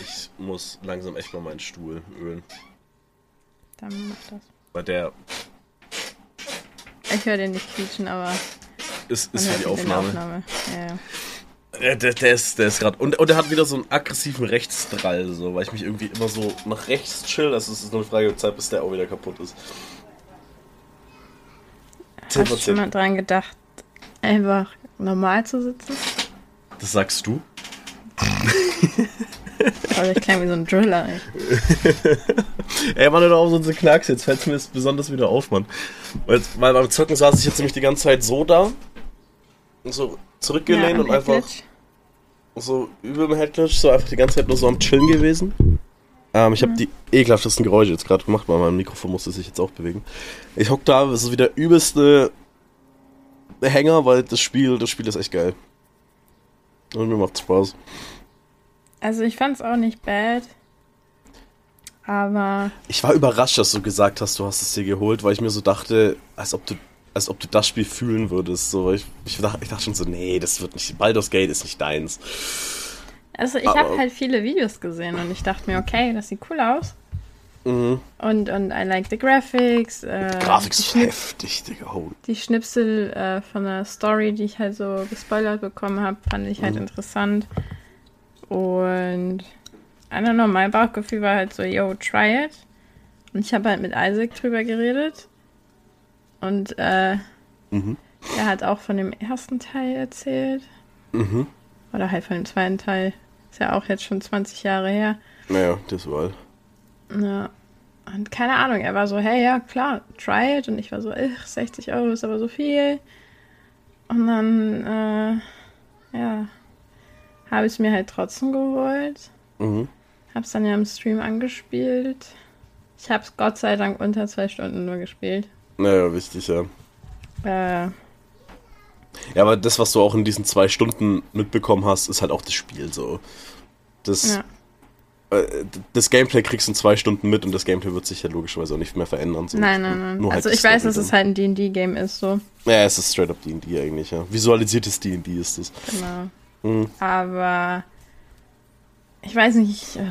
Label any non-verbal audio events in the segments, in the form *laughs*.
Ich muss langsam echt mal meinen Stuhl ölen. Dann mach das. Weil der Ich höre den nicht quietschen, aber ist, ist für die Aufnahme. Aufnahme. Ja, ja. Ja, der, der ist, der ist gerade. Und, und er hat wieder so einen aggressiven Rechtsdrall, so, weil ich mich irgendwie immer so nach rechts chill. Das ist nur eine Frage der Zeit, bis der auch wieder kaputt ist. Hast du schon mal dran gedacht, einfach normal zu sitzen? Das sagst du? *laughs* Also ich klang wie so ein Driller, ey. *laughs* Ey, Mann, hör auf, so ein Knacks. Jetzt fällt mir das besonders wieder auf, Mann. Weil, weil beim Zocken saß ich jetzt nämlich die ganze Zeit so da. Und so zurückgelehnt am und einfach Headglitch. so über dem Headglitch, so einfach die ganze Zeit nur so am Chillen gewesen. Ähm, ich habe die ekelhaftesten Geräusche jetzt gerade gemacht, weil mein Mikrofon musste sich jetzt auch bewegen. Ich hock da, es ist wieder übelste Hänger, weil das Spiel, das Spiel ist echt geil. Und mir macht Spaß. Also ich fand's auch nicht bad. Aber Ich war überrascht, dass du gesagt hast, du hast es dir geholt, weil ich mir so dachte, als ob du, als ob du das Spiel fühlen würdest. So, ich, ich, dachte, ich dachte schon so, nee, das wird nicht. Baldur's Gate ist nicht deins. also ich habe halt viele Videos gesehen und ich dachte mir, okay, das sieht cool aus. Mhm. Und, und I like the graphics. Äh, Grafik die, ist heftig, Digga. Holy. die Schnipsel äh, von der Story, die ich halt so gespoilert bekommen habe, fand ich halt Mhm. interessant. Und I don't know, mein Bauchgefühl war halt so, yo, try it. Und ich habe halt mit Isaac drüber geredet. Und äh, Mhm. er hat auch von dem ersten Teil erzählt. Mhm. Oder halt von dem zweiten Teil. Ist ja auch jetzt schon 20 Jahre her. Naja, das war. Ja. Und keine Ahnung, er war so, hey, ja, klar, try it. Und ich war so, ach, 60 Euro ist aber so viel. Und dann, äh, ja, habe ich es mir halt trotzdem geholt. Mhm. Hab's dann ja im Stream angespielt. Ich hab's Gott sei Dank unter zwei Stunden nur gespielt. Naja, wichtig, ja. Äh, Ja, aber das, was du auch in diesen zwei Stunden mitbekommen hast, ist halt auch das Spiel so. Das, ja. äh, das Gameplay kriegst du in zwei Stunden mit und das Gameplay wird sich ja logischerweise auch nicht mehr verändern. So. Nein, nein, nein. Nur halt also die ich weiß, dass es halt ein D&D-Game ist, so. Ja, es ist straight up D&D eigentlich, ja. Visualisiertes D&D ist es. Genau. Mhm. Aber ich weiß nicht, ich, äh,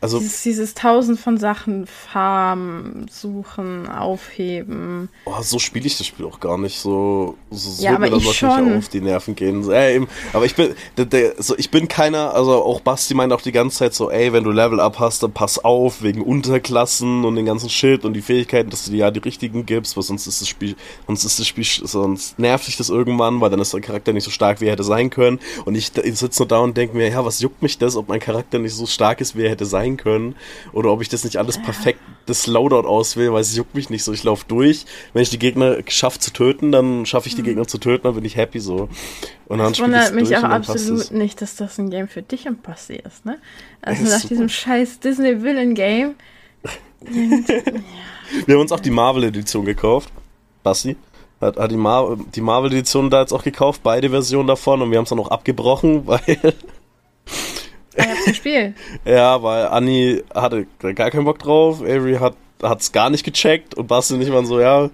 Also, dieses, dieses Tausend von Sachen farmen, suchen, aufheben. oh, so spiele ich das Spiel auch gar nicht. So, so, so Ja, wird mir das ich wahrscheinlich schon. auf die Nerven gehen. So, ey, eben, aber ich bin, der, der, so, ich bin keiner, also auch Basti meint auch die ganze Zeit so, ey, wenn du Level up hast, dann pass auf, wegen Unterklassen und den ganzen Shit und die Fähigkeiten, dass du dir ja die richtigen gibst, weil sonst ist das Spiel, sonst ist das Spiel, sonst nervt dich das irgendwann, weil dann ist der Charakter nicht so stark, wie er hätte sein können. Und ich, ich sitze nur da und denke mir, ja, was juckt mich das, ob mein Charakter nicht so stark ist, wie er hätte sein können, oder ob ich das nicht alles perfekt, das Loadout auswähle, weil es juckt mich nicht so. Ich laufe durch, wenn ich die Gegner schaffe zu töten, dann schaffe ich die Gegner zu töten, dann bin ich happy so. Und dann ich wundert mich auch absolut nicht, dass das ein Game für dich und Basti ist, ne? Also nach super. diesem scheiß Disney-Villain-Game. *laughs* Wir haben uns auch die Marvel-Edition gekauft. Basti hat, hat die, Mar die Marvel-Edition da jetzt auch gekauft, beide Versionen davon, und wir haben es dann auch abgebrochen, *laughs* weil, Habt's gespielt. *laughs* ja, weil Anni hatte gar keinen Bock drauf, Avery hat hat's gar nicht gecheckt und Basti und ich waren so, ja,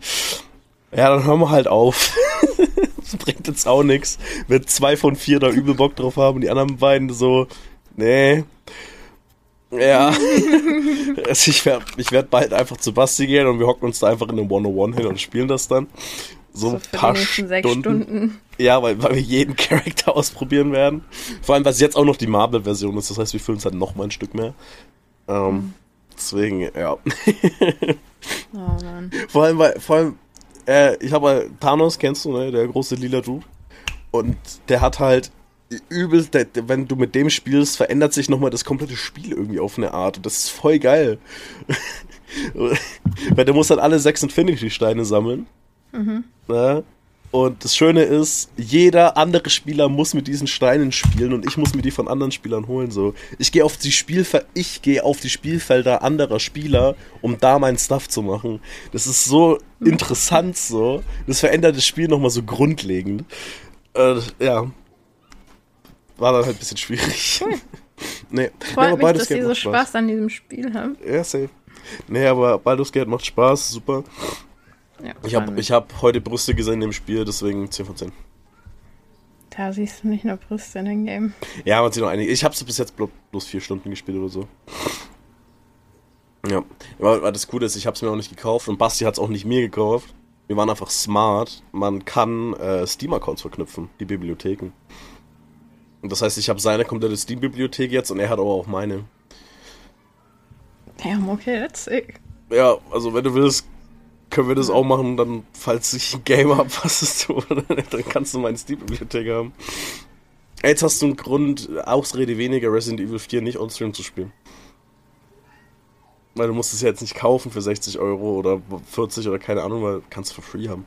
ja, dann hören wir halt auf. *laughs* das bringt jetzt auch nichts. Wenn zwei von vier da übel Bock drauf haben, die anderen beiden so, nee. Ja. *laughs* also ich werde ich werd bald einfach zu Basti gehen und wir hocken uns da einfach in einem 101 hin und spielen das dann. So, So ein paar Stunden. Stunden. *laughs* Ja, weil, weil wir jeden *laughs* Charakter ausprobieren werden. Vor allem, weil es jetzt auch noch die Marvel-Version ist. Das heißt, wir füllen es halt noch mal ein Stück mehr. Ähm, deswegen, ja. Oh Mann. *laughs* Vor allem, weil, vor allem, äh, ich habe halt Thanos, kennst du, ne? Der große lila Dude. Und der hat halt übel, der, wenn du mit dem spielst, verändert sich nochmal das komplette Spiel irgendwie auf eine Art. Und das ist voll geil. weil der muss halt alle sechs Infinity-Steine sammeln. Ne? Und das Schöne ist, jeder andere Spieler muss mit diesen Steinen spielen und ich muss mir die von anderen Spielern holen. So, ich gehe auf die Spielfe ich gehe auf die Spielfelder anderer Spieler, um da meinen Stuff zu machen. Das ist so interessant so. Das verändert das Spiel nochmal so grundlegend. Äh, ja. War dann halt ein bisschen schwierig. *laughs* nee. Freut aber mich, dass ihr so Spaß an diesem Spiel habt. Ja, safe. Nee, aber Baldur's Gate macht Spaß, super. Ja, Ich habe ich hab heute Brüste gesehen im Spiel, deswegen 10 von 10. Da siehst du nicht nur Brüste in dem Game. Ja, man sieht noch einige. Ich habe es bis jetzt bloß vier Stunden gespielt oder so. Ja, aber das Gute ist, ich habe es mir auch nicht gekauft und Basti hat es auch nicht mir gekauft. Wir waren einfach smart. Man kann äh, Steam-Accounts verknüpfen, die Bibliotheken. Und das heißt, ich habe seine komplette Steam-Bibliothek jetzt und er hat aber auch meine. Damn, okay, that's sick. Ja, also wenn du willst, können wir das auch machen. Dann, falls ich ein Game habe, *laughs* was ist du, dann kannst du meine Steam-Bibliothek haben. Jetzt hast du einen Grund, Ausrede weniger, Resident Evil 4 nicht on-stream zu spielen. Weil du musst es ja jetzt nicht kaufen für 60 Euro oder 40 oder keine Ahnung, weil du kannst es for free haben.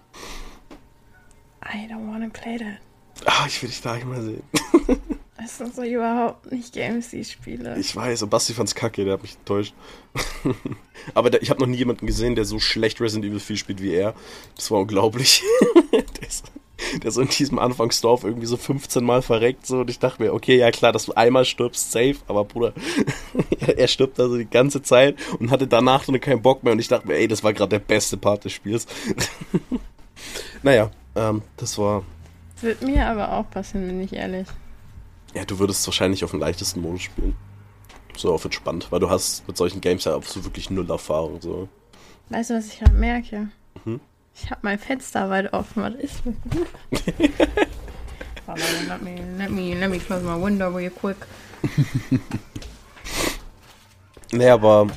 I don't wanna play that. Ah, ich will dich da nicht mal sehen. *laughs* Das sind so überhaupt nicht Games, die ich spiele. Ich weiß, und Basti fand's kacke, der hat mich enttäuscht. *laughs* Aber der, ich habe noch nie jemanden gesehen, der so schlecht Resident Evil 4 spielt wie er. Das war unglaublich. *laughs* der, ist, der ist so in diesem Anfangsdorf irgendwie so 15 Mal verreckt. So, und ich dachte mir, okay, ja klar, dass du einmal stirbst, safe. Aber Bruder, *laughs* er stirbt also die ganze Zeit und hatte danach dann keinen Bock mehr. Und ich dachte mir, ey, das war gerade der beste Part des Spiels. naja, ähm, das war. Wird mir aber auch passieren, bin ich ehrlich. Ja, du würdest wahrscheinlich auf den leichtesten Modus spielen. So auf entspannt, weil du hast mit solchen Games ja so wirklich null Erfahrung. So. Weißt du, was ich gerade merke? Mhm. Ich habe mein Fenster weit offen. Was ist mit mir? *laughs* let, me, let, me, let me close my window real quick. *laughs* nee, aber,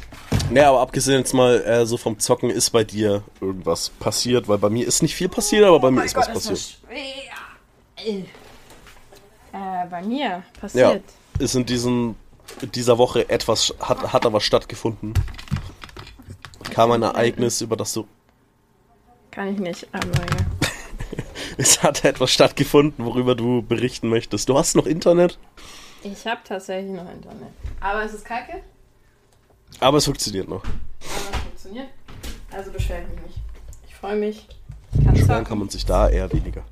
nee, aber abgesehen jetzt mal äh, so vom Zocken ist bei dir irgendwas passiert, weil bei mir ist nicht viel passiert, aber bei oh mir ist Gott, was passiert. Ist so schwer. Äh, bei mir passiert. Ja, ist in diesen, dieser Woche etwas, hat, hat aber stattgefunden. Kam ein Ereignis, über das du. Kann ich nicht, aber ja. *laughs* es hat etwas stattgefunden, worüber du berichten möchtest. Du hast noch Internet? Ich habe tatsächlich noch Internet. Aber es ist kacke. Aber es funktioniert noch. Aber es funktioniert. Also beschwer ich mich nicht. Ich freue mich. Ich kann Beschweren kann man sich da eher weniger.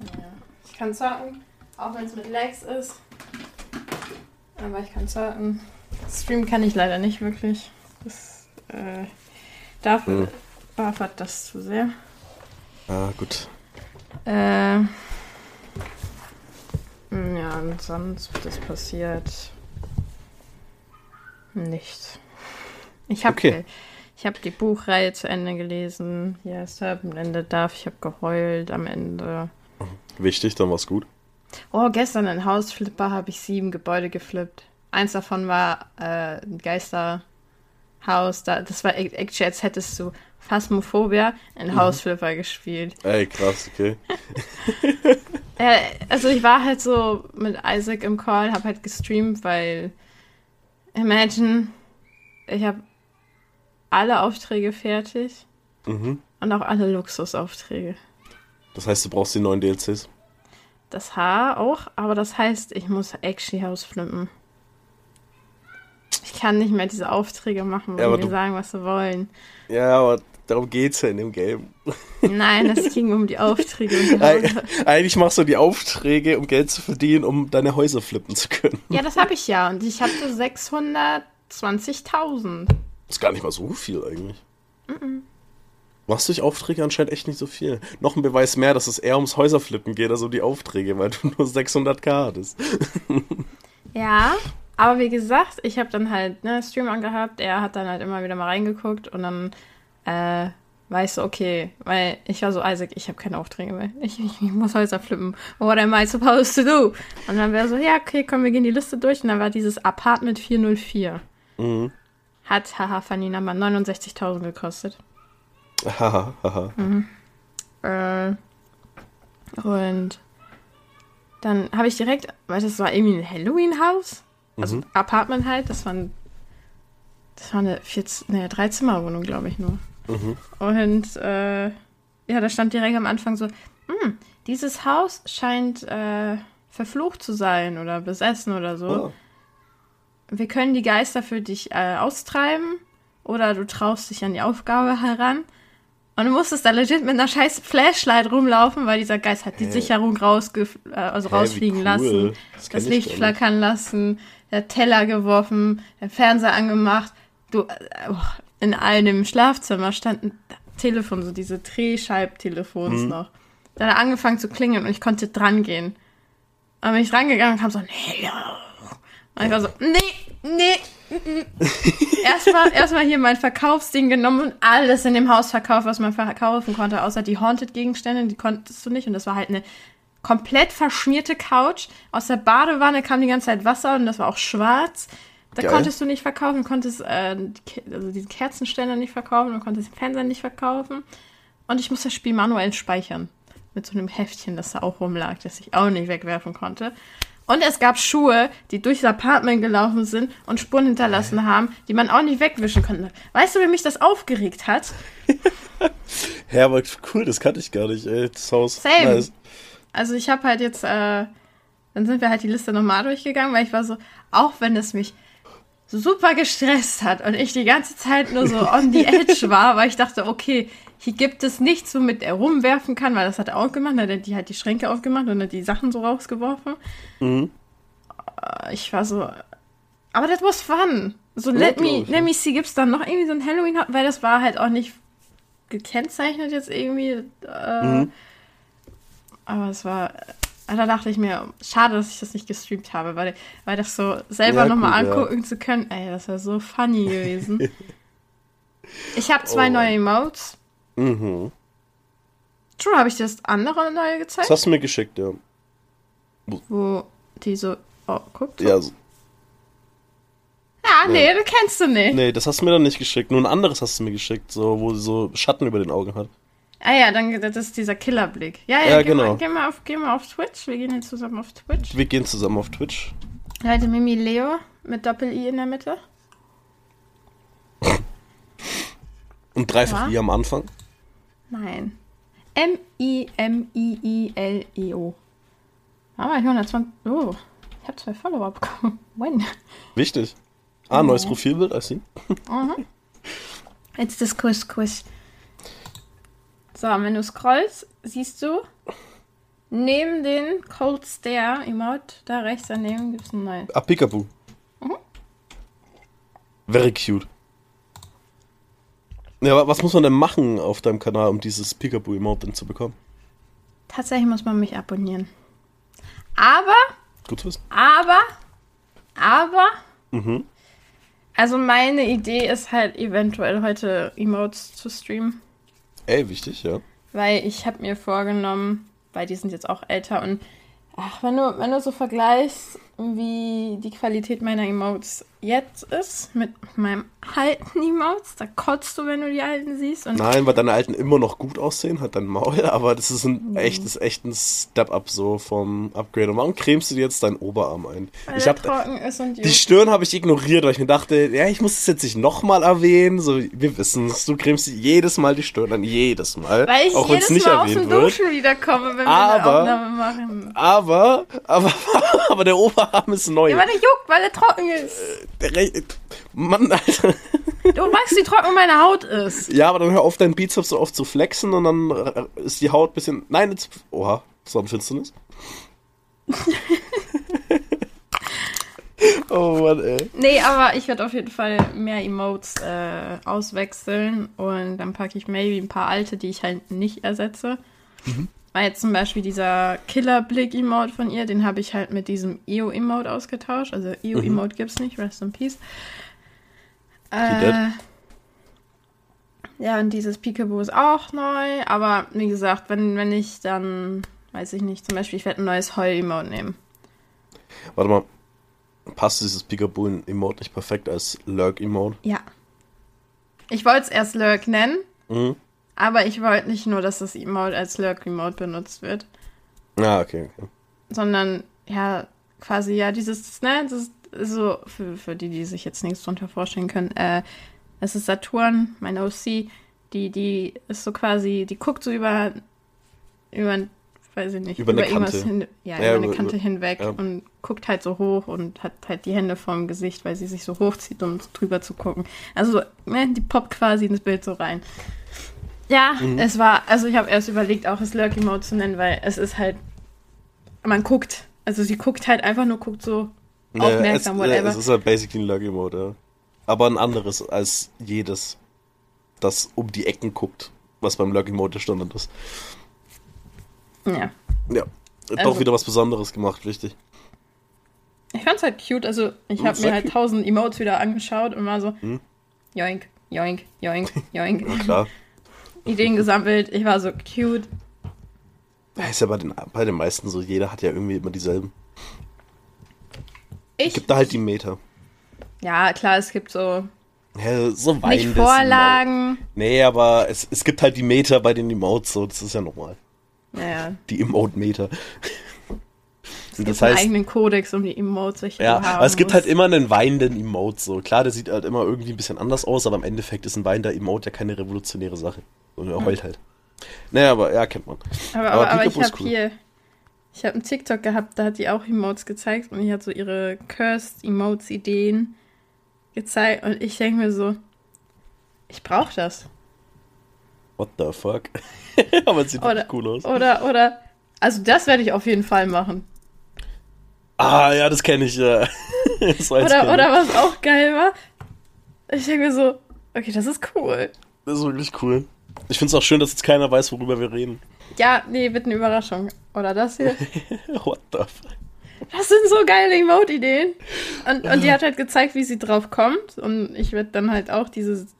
Ja. Ich kann zocken. Auch wenn es mit Lags ist. Aber ich kann sagen, Stream kann ich leider nicht wirklich. Das, äh, dafür hm. buffert das zu sehr. Ah, gut. Äh, hm, ja, und sonst wird das passiert. Nicht. Ich habe okay. ich hab die Buchreihe zu Ende gelesen. Ja, es am Ende darf. Ich habe geheult am Ende. Wichtig, dann war's gut. Oh, gestern in Hausflipper habe ich sieben Gebäude geflippt. Eins davon war äh, ein Geisterhaus. Da, das war actually, als hättest du Phasmophobia in mhm. Hausflipper gespielt. Ey, krass, okay. *laughs* äh, also ich war halt so mit Isaac im Call, habe halt gestreamt, weil Imagine, ich habe alle Aufträge fertig mhm. und auch alle Luxusaufträge. Das heißt, du brauchst die neuen DLCs? Das Haar auch, aber das heißt, ich muss Actually House flippen. Ich kann nicht mehr diese Aufträge machen, wenn ja, die sagen, was sie wollen. Ja, aber darum geht's ja in dem Game. *laughs* Nein, es ging um die Aufträge. Die Eigentlich machst du die Aufträge, um Geld zu verdienen, um deine Häuser flippen zu können. Ja, das habe ich ja. Und ich hatte 620.000. Das ist gar nicht mal so viel eigentlich. Mhm. Machst du durch Aufträge anscheinend echt nicht so viel. Noch ein Beweis mehr, dass es eher ums Häuserflippen geht, als um die Aufträge, weil du nur 600k hattest. *laughs* ja, aber wie gesagt, ich habe dann halt ne, Stream angehabt, er hat dann halt immer wieder mal reingeguckt und dann äh, weißt du, okay, weil ich war so, Isaac, ich habe keine Aufträge mehr. Ich, ich, ich, muss Häuser flippen. What am I supposed to do? Und dann wäre so, ja, okay, komm, wir gehen die Liste durch. Und dann war dieses Apartment 404. Mhm. Hat, haha, Fanina, mal 69.000 gekostet. Haha, haha. Mhm. Äh, und dann habe ich direkt, weil das war irgendwie ein Halloween-Haus, also mhm. Apartment halt, das war, ein, das war eine, vier, ne, Dreizimmerwohnung, glaube ich nur. Mhm. Und äh, ja, da stand direkt am Anfang so, hm, dieses Haus scheint äh, verflucht zu sein oder besessen oder so. Oh. Wir können die Geister für dich äh, austreiben oder du traust dich an die Aufgabe heran. Und du musstest da legit mit einer scheiß Flashlight rumlaufen, weil dieser Geist hat die hey. Sicherung rausge äh, also hey, rausfliegen cool. lassen, das, das Licht flackern lassen, der Teller geworfen, der Fernseher angemacht. Du, äh, oh, in einem Schlafzimmer stand ein Telefon, so diese Drehscheibtelefons mhm. noch. Da hat er angefangen zu klingeln und ich konnte dran gehen. Dann bin ich rangegangen und kam so, nee, und ich war so, nee, nee. erstmal erstmal hier mein Verkaufsding genommen und alles in dem Haus verkauft, was man verkaufen konnte, außer die Haunted-Gegenstände, die konntest du nicht. Und das war halt eine komplett verschmierte Couch. Aus der Badewanne kam die ganze Zeit Wasser und das war auch schwarz. Da Geil. konntest du nicht verkaufen, du konntest äh, die also diesen Kerzenständer nicht verkaufen, du konntest den Fernseher nicht verkaufen. Und ich musste das Spiel manuell speichern. Mit so einem Heftchen, das da auch rumlag, das ich auch nicht wegwerfen konnte. Und es gab Schuhe, die durchs Apartment gelaufen sind und Spuren hinterlassen haben, die man auch nicht wegwischen konnte. Weißt du, wie mich das aufgeregt hat? *laughs* Hä, aber cool, das kannte ich gar nicht, ey. Das Haus. Same. Nice. Also ich habe halt jetzt, äh, dann sind wir halt die Liste nochmal durchgegangen, weil ich war so, auch wenn es mich super gestresst hat und ich die ganze Zeit nur so on the *laughs* edge war, weil ich dachte, okay, hier gibt es nichts, womit er rumwerfen kann, weil das hat er auch gemacht, dann hat die halt die Schränke aufgemacht und hat die Sachen so rausgeworfen. Mhm. Äh, Ich war so, aber das was fun. So Ja, let me, let me see, gibt's dann noch irgendwie so ein Halloween, weil das war halt auch nicht gekennzeichnet jetzt irgendwie. Äh, Mhm. aber es war, äh, da dachte ich mir, schade, dass ich das nicht gestreamt habe, weil, weil das so selber Ja, nochmal gut, ja. angucken zu können, ey, das wäre so funny gewesen. *laughs* ich habe zwei Oh. neue Emotes. Mhm. True, habe ich dir das andere neue gezeigt? Das hast du mir geschickt, ja. Wo die so, oh, guckt. Ja, so- Ja, nee, das kennst du nicht. nee, das hast du mir dann nicht geschickt. Nur ein anderes hast du mir geschickt, so, wo sie so Schatten über den Augen hat. Ah ja, dann das ist dieser Killerblick. Ja, ja, Ja, geh, genau. mal, geh, mal auf, geh mal auf Twitch. Wir gehen jetzt zusammen auf Twitch. Wir gehen zusammen auf Twitch. Leute, Mimi Leo mit Doppel-I in der Mitte. Und dreifach Ja. I am Anfang. Nein. M-I-M-I-I-L-E-O. Aber ich 120. Oh, ich habe zwei Follower bekommen. *laughs* When? Wichtig. Ah, neues Oh. Profilbild, I see. Mhm. Jetzt das Quiz, Quiz. So, wenn du scrollst, siehst du neben den Cold Stare Emote, da rechts daneben gibt es ein neues. Ah, Peekaboo. Mhm. Very cute. Ja, wa- was muss man denn machen auf deinem Kanal, um dieses Peekaboo-Emote denn zu bekommen? Tatsächlich muss man mich abonnieren. Aber, Gut zu wissen. aber, aber, Mhm. also meine Idee ist halt eventuell heute Emotes zu streamen. Ey, wichtig, ja. Weil ich habe mir vorgenommen, weil die sind jetzt auch älter und ach, wenn du, wenn du so vergleichst, wie die Qualität meiner Emotes jetzt ist mit meinem alten Emotes, da kotzt du, wenn du die alten siehst. Und Nein, weil deine alten immer noch gut aussehen, hat dein Maul, *laughs* aber das ist Mhm. ein echtes, echt ein Step-Up so vom Upgrade. Und warum cremst du dir jetzt deinen Oberarm ein? weil Ich hab, trocken ist und die. Stirn habe ich ignoriert, weil ich mir dachte, ja, ich muss es jetzt nicht nochmal erwähnen. So, wir wissen es, du cremst jedes Mal die Stirn an, jedes Mal. Weil ich auch jedes nicht Mal aus dem. Duschen wiederkomme, wenn wir Aber- eine Aufnahme machen. Aber, aber, *laughs* aber der Oberarm ist neu. Ja, weil der juckt, weil er trocken ist. Re- Mann, Alter. Du weißt, wie trocken meine Haut ist. Ja, aber dann hör auf, deinen Bizeps so oft zu flexen und dann äh, ist die Haut ein bisschen. Nein, jetzt. Oha, Sonnenfinsternis. *laughs* oh Mann, ey. Nee, aber ich werde auf jeden Fall mehr Emotes äh, auswechseln und dann packe ich maybe ein paar alte, die ich halt nicht ersetze. Weil jetzt zum Beispiel dieser Killer-Blick-Emote von ihr, den habe ich halt mit diesem EO-Emote ausgetauscht. Also EO-Emote gibt's nicht, rest in peace. Äh, ja, und dieses Peekaboo ist auch neu, aber wie gesagt, wenn, wenn ich dann, weiß ich nicht, zum Beispiel, ich werde ein neues Heul-Emote nehmen. Warte mal. Passt dieses Peekaboo-Emote nicht perfekt als Lurk-Emote? Ja. Ich wollte es erst Lurk nennen, Mhm. Aber ich wollte nicht nur, dass das Emote als Lurk-Emote benutzt wird, Ah, okay, okay. sondern ja, quasi ja, dieses, ne, das ist so, für, für die, die sich jetzt nichts drunter vorstellen können, äh, es ist Saturn, mein OC, die, die ist so quasi, die guckt so über, über, weiß ich nicht, Über eine irgendwas Kante. Hin, ja, Ja, über eine über- Kante über- hinweg ja. und guckt halt so hoch und hat halt die Hände vorm Gesicht, weil sie sich so hochzieht, um drüber zu gucken. Also, ne, die poppt quasi ins Bild so rein. Ja, Mhm. es war, also ich habe erst überlegt, auch es Lurky Mode zu nennen, weil es ist halt, man guckt, also sie guckt halt einfach nur, guckt so aufmerksam, es, whatever. es ist halt basically ein Lurk-Emote, ja. Aber ein anderes als jedes, das um die Ecken guckt, was beim Lurk-Emote der Standard ist. Ja. Ja. Doch Also- wieder was Besonderes gemacht, richtig. Ich fand's halt cute, also ich Hm, habe mir halt tausend Emotes wieder angeschaut und war so, Hm. joink, joink, joink, *laughs* joink. Klar. Ideen gesammelt, ich war so cute. Ja, ist ja bei den, bei den meisten so, jeder hat ja irgendwie immer dieselben. Ich, Gibt da halt die Meter. ja, klar, es gibt so Ja, so nicht Vorlagen. Nee, aber es, es gibt halt die Meter bei den Emotes, so, das ist ja normal. Naja, Die Emote-Meter. Es Und gibt das einen heißt, eigenen Kodex, um die Emotes welche ja, aber es gibt musst. halt immer einen weinenden Emote, so. Klar, der sieht halt immer irgendwie ein bisschen anders aus, aber im Endeffekt ist ein weinender Emote ja keine revolutionäre Sache. Sondern er heult halt. Naja, aber ja, kennt man. Aber, aber aber, ich habe cool. hier, ich habe einen TikTok gehabt, da hat die auch Emotes gezeigt und die hat so ihre Cursed Emotes Ideen gezeigt und ich denke mir so, ich brauche das. What the fuck? *laughs* aber es sieht Oder- cool aus. Oder, oder, also das werde ich auf jeden Fall machen. Ah, ja, das kenne ich, ja. *laughs* das Oder, kenn oder was auch geil war, ich denke mir so, okay, das ist cool. ich. Das ist wirklich cool. Ich finde es auch schön, dass jetzt keiner weiß, worüber wir reden. Ja, nee, wird eine Überraschung. Oder das hier. *laughs* What the fuck? Das sind so geile Emote-Ideen. Und, und die hat halt gezeigt, wie sie drauf kommt. Und ich werde dann halt auch dieses.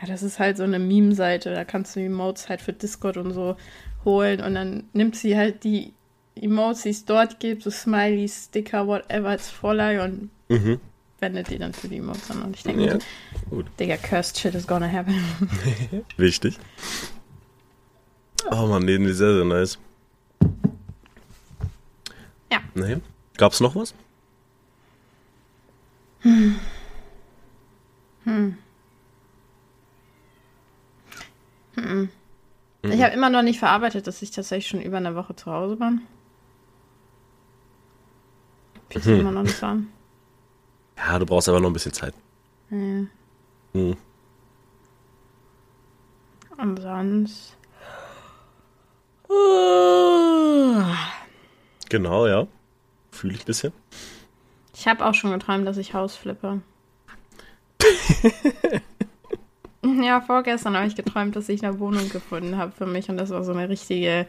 Ja, das ist halt so eine Meme-Seite. Da kannst du Emotes halt für Discord und so holen. Und dann nimmt sie halt die Die es dort gibt, so Smileys, Sticker, whatever, als Vorlage und Mhm. wendet die dann für die Emotes an. Und ich denke Ja, gut. Digga, cursed shit is gonna happen. *laughs* *laughs* Wichtig. Oh man, nee, nee, sehr, sehr nice. Ja. Nee. Gab's noch was? Ich habe immer noch nicht verarbeitet, dass ich tatsächlich schon über eine Woche zu Hause war. Fühlt sich immer noch nicht an. Ja, du brauchst aber noch ein bisschen Zeit. Ja. Hm. Und sonst. Genau, ja. Fühle ich ein bisschen. Ich habe auch schon geträumt, dass ich Haus flippe. *laughs* ja, vorgestern habe ich geträumt, dass ich eine Wohnung gefunden habe für mich und das war so eine richtige